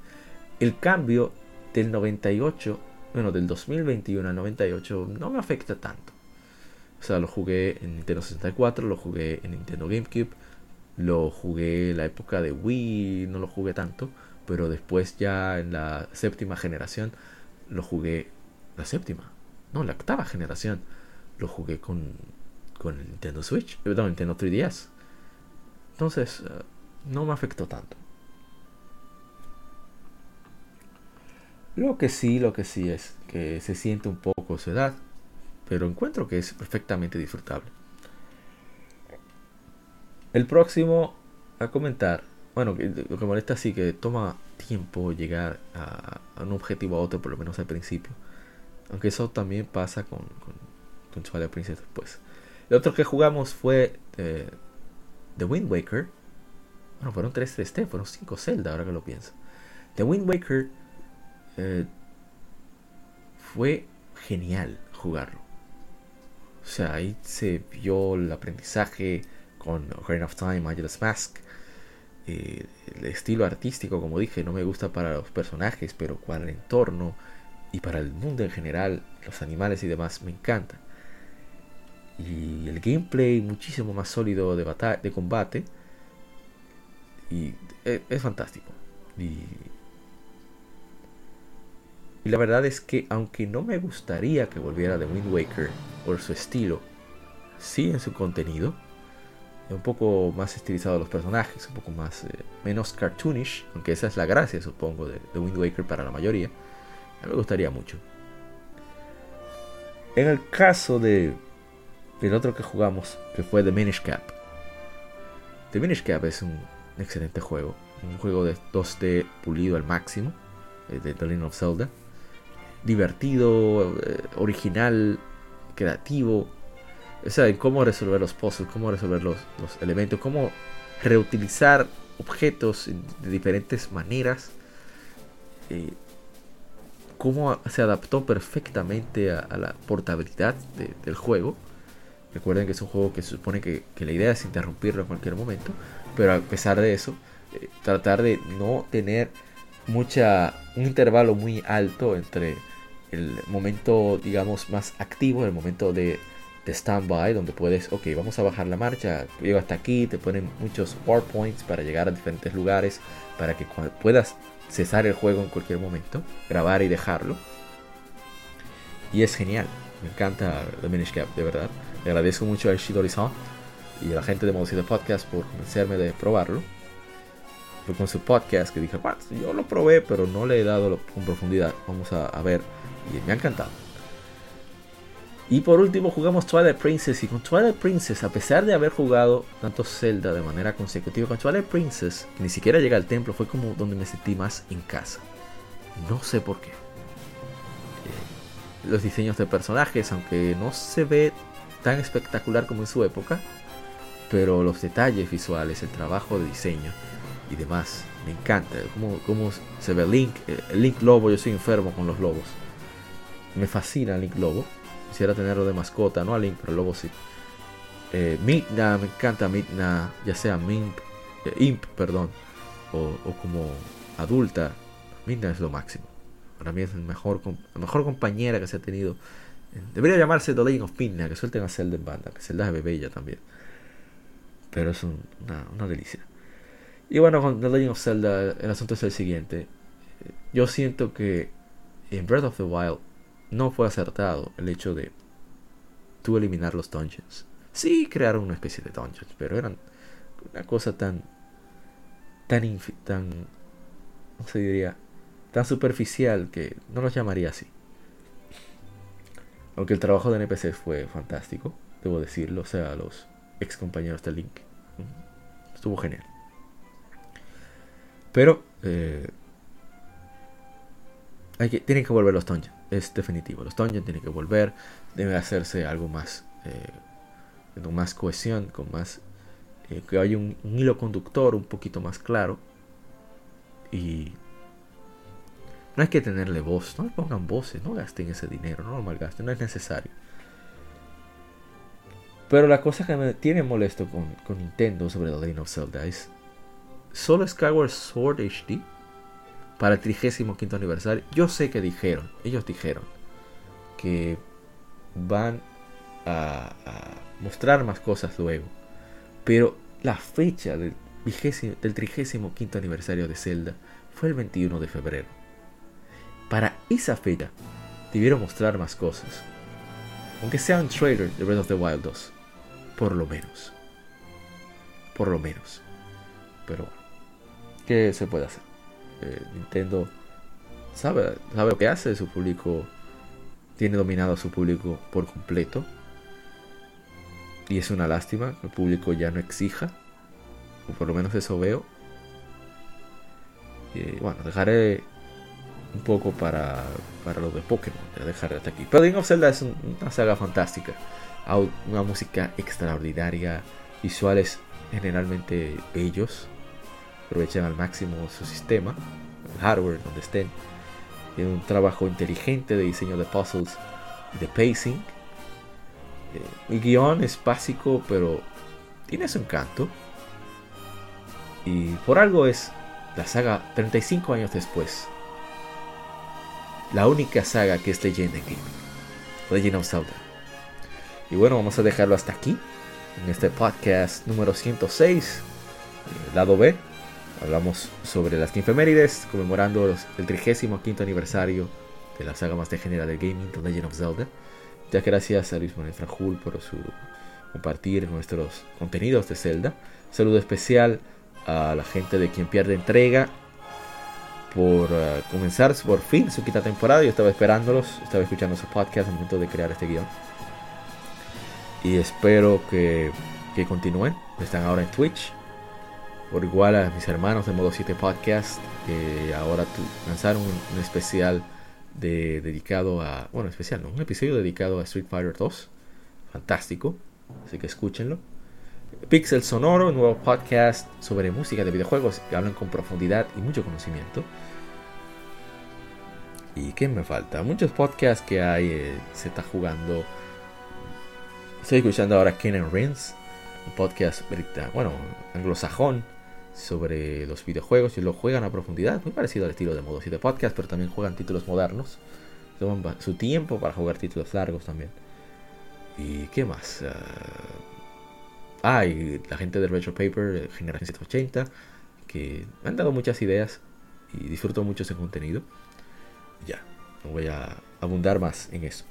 el cambio del 98, bueno, del 2021 al 98 no me afecta tanto. O sea, lo jugué en Nintendo 64, lo jugué en Nintendo GameCube, lo jugué en la época de Wii, no lo jugué tanto, pero después ya en la séptima generación lo jugué, la séptima, no, la octava generación, lo jugué con, con el Nintendo Switch, perdón, Nintendo 3DS. Entonces, eh, no me afectó tanto. Lo que sí, lo que sí es que se siente un poco su edad, pero encuentro que es perfectamente disfrutable. El próximo a comentar, bueno, lo que molesta sí que toma tiempo llegar a, un objetivo a otro, por lo menos al principio. Aunque eso también pasa con, con, con Princess después. El otro que jugamos fue eh, The Wind Waker. Bueno, fueron 3 3 fueron 5 Zelda, ahora que lo pienso. The Wind Waker eh, fue genial jugarlo. O sea, ahí se vio el aprendizaje con Ocarina of Time, Majora's Mask. Eh, el estilo artístico, como dije, no me gusta para los personajes, pero para el entorno y para el mundo en general, los animales y demás, me encanta. Y el gameplay muchísimo más sólido de, de combate. Y es, es fantástico. Y y la verdad es que aunque no me gustaría que volviera de Wind Waker por su estilo, sí en su contenido, un poco más estilizado los personajes, un poco más eh, menos cartoonish, aunque esa es la gracia supongo de, de Wind Waker para la mayoría, me gustaría mucho. En el caso de del otro que jugamos, que fue The Minish Cap. The Minish Cap es un excelente juego, un juego de 2D pulido al máximo, eh, de The Legend of Zelda divertido, eh, original, creativo. O sea, en cómo resolver los puzzles, cómo resolver los, elementos, cómo reutilizar objetos de diferentes maneras. Eh, cómo se adaptó perfectamente a, la portabilidad del juego. Recuerden que es un juego que se supone que, la idea es interrumpirlo en cualquier momento. Pero a pesar de eso, eh, tratar de no tener mucha un intervalo muy alto entre el momento, digamos, más activo, el momento de, de stand-by, donde puedes, ok, vamos a bajar la marcha, llego hasta aquí, te ponen muchos points para llegar a diferentes lugares, para que puedas cesar el juego en cualquier momento, grabar y dejarlo. Y es genial, me encanta The Minish Cap, de verdad. Le agradezco mucho a Shidori y a la gente de Modocito Podcast por convencerme de probarlo. Fue con su podcast que dije, yo lo probé, pero no le he dado con profundidad. Vamos a ver y me ha encantado. Y por último jugamos Twilight Princess y con Twilight Princess, a pesar de haber jugado tanto Zelda de manera consecutiva, con Twilight Princess, ni siquiera llega al templo, fue como donde me sentí más en casa. No sé por qué. Eh, los diseños de personajes, aunque no se ve tan espectacular como en su época, pero los detalles visuales, el trabajo de diseño y demás, me encanta. Cómo, cómo se ve Link, eh, Link Lobo, yo soy enfermo con los lobos. Me fascina Link Lobo. Quisiera tenerlo de mascota, no a Link, pero lobo sí. Eh, Midna, me encanta Midna, ya sea Mimp, eh, Imp, perdón, o, como adulta. Midna es lo máximo. Para mí es el mejor, la mejor compañera que se ha tenido. Debería llamarse The Legend of Midna, que suelten a Zelda en banda, que Zelda es bebé ya también. Pero es una, una delicia. Y bueno, con The Legend of Zelda, el asunto es el siguiente. Yo siento que en Breath of the Wild no fue acertado el hecho de tú eliminar los dungeons. Sí crearon una especie de dungeons, pero eran una cosa tan tan tan no se diría tan superficial que no los llamaría así. Aunque el trabajo de NPC fue fantástico, debo decirlo, o sea, los ex compañeros de Link. Estuvo genial. Pero eh, hay que, tienen que volver los dungeons es definitivo. Los dungeons tienen que volver, debe hacerse algo más, eh, con más cohesión, con más, eh, que haya un, hilo conductor un poquito más claro. Y no hay que tenerle voz, no le pongan voces, no gasten ese dinero, no lo malgasten, no es necesario. Pero la cosa que me tiene molesto con, con Nintendo sobre The Legend of Zelda es solo Skyward Sword HD para el 35 aniversario. Yo sé que dijeron, ellos dijeron que van a, mostrar más cosas luego. Pero la fecha del, del 35 aniversario de Zelda fue el 21 de febrero. Para esa fecha debieron mostrar más cosas. Aunque sea un trailer de Breath of the Wild 2. Por lo menos. Por lo menos. pero ¿qué se puede hacer? Eh, Nintendo sabe, sabe lo que hace, su público tiene dominado a su público por completo. Y es una lástima que el público ya no exija, o por lo menos eso veo. Y bueno, dejaré un poco para, para lo de Pokémon, dejaré hasta aquí. Pero Ring of Zelda es una saga fantástica, una música extraordinaria, visuales generalmente bellos, aprovechan al máximo su sistema, el hardware donde estén tiene un trabajo inteligente de diseño de puzzles y de pacing. Eh, el guion es básico, pero tiene su encanto. Y por algo es la saga 35 años después. La única saga que es leyenda aquí. Legend of Zelda. Y bueno, vamos a dejarlo hasta aquí. En este podcast número 106. Eh, lado B. Hablamos sobre las efemérides, conmemorando el 35 aniversario de la saga más degenerada del gaming, The Legend of Zelda. Ya gracias a Luis Manuel Frajul por su compartir nuestros contenidos de Zelda. saludo especial a la gente de quien pierde entrega por uh, comenzar por fin su quinta temporada. Yo estaba esperándolos, estaba escuchando su podcast al momento de crear este guion. Y espero que, que continúen. Están ahora en Twitch por igual a mis hermanos de Modo 7 Podcast, que ahora lanzaron un, especial de, dedicado a. Bueno, especial, ¿no? Un episodio dedicado a Street Fighter 2. Fantástico. Así que escúchenlo. Pixel Sonoro, un nuevo podcast sobre música de videojuegos que hablan con profundidad y mucho conocimiento. ¿Y qué me falta? Muchos podcasts que hay, eh, se está jugando. Estoy escuchando ahora Ken Rins, un podcast, bueno, anglosajón, sobre los videojuegos y lo juegan a profundidad, muy parecido al estilo de Modo 7 Podcast, pero también juegan títulos modernos. Toman su tiempo para jugar títulos largos también. ¿Y qué más? ah, y la gente de Retro Paper, Generación 780, que me han dado muchas ideas y disfruto mucho ese contenido. Ya, no voy a abundar más en eso.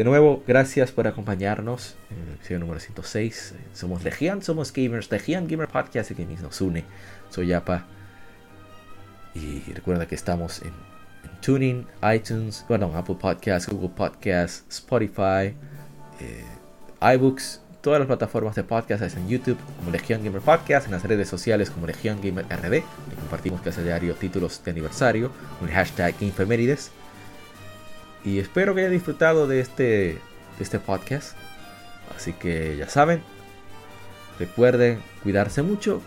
De nuevo, gracias por acompañarnos en el episodio número 106. Somos Legion, somos gamers. Legion Gamer Podcast y que nos une. Soy Yapa. Y recuerda que estamos en, Tuning, iTunes, bueno, Apple Podcasts, Google Podcasts, Spotify, eh, iBooks, todas las plataformas de podcast, en YouTube como Legion Gamer Podcast, en las redes sociales como Legion Gamer RD, compartimos casi diario títulos de aniversario con hashtag GameFemérides. Y espero que hayan disfrutado de este, de este podcast. Así que ya saben, recuerden cuidarse mucho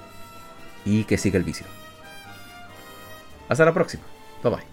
y que siga el vicio. Hasta la próxima. Bye bye.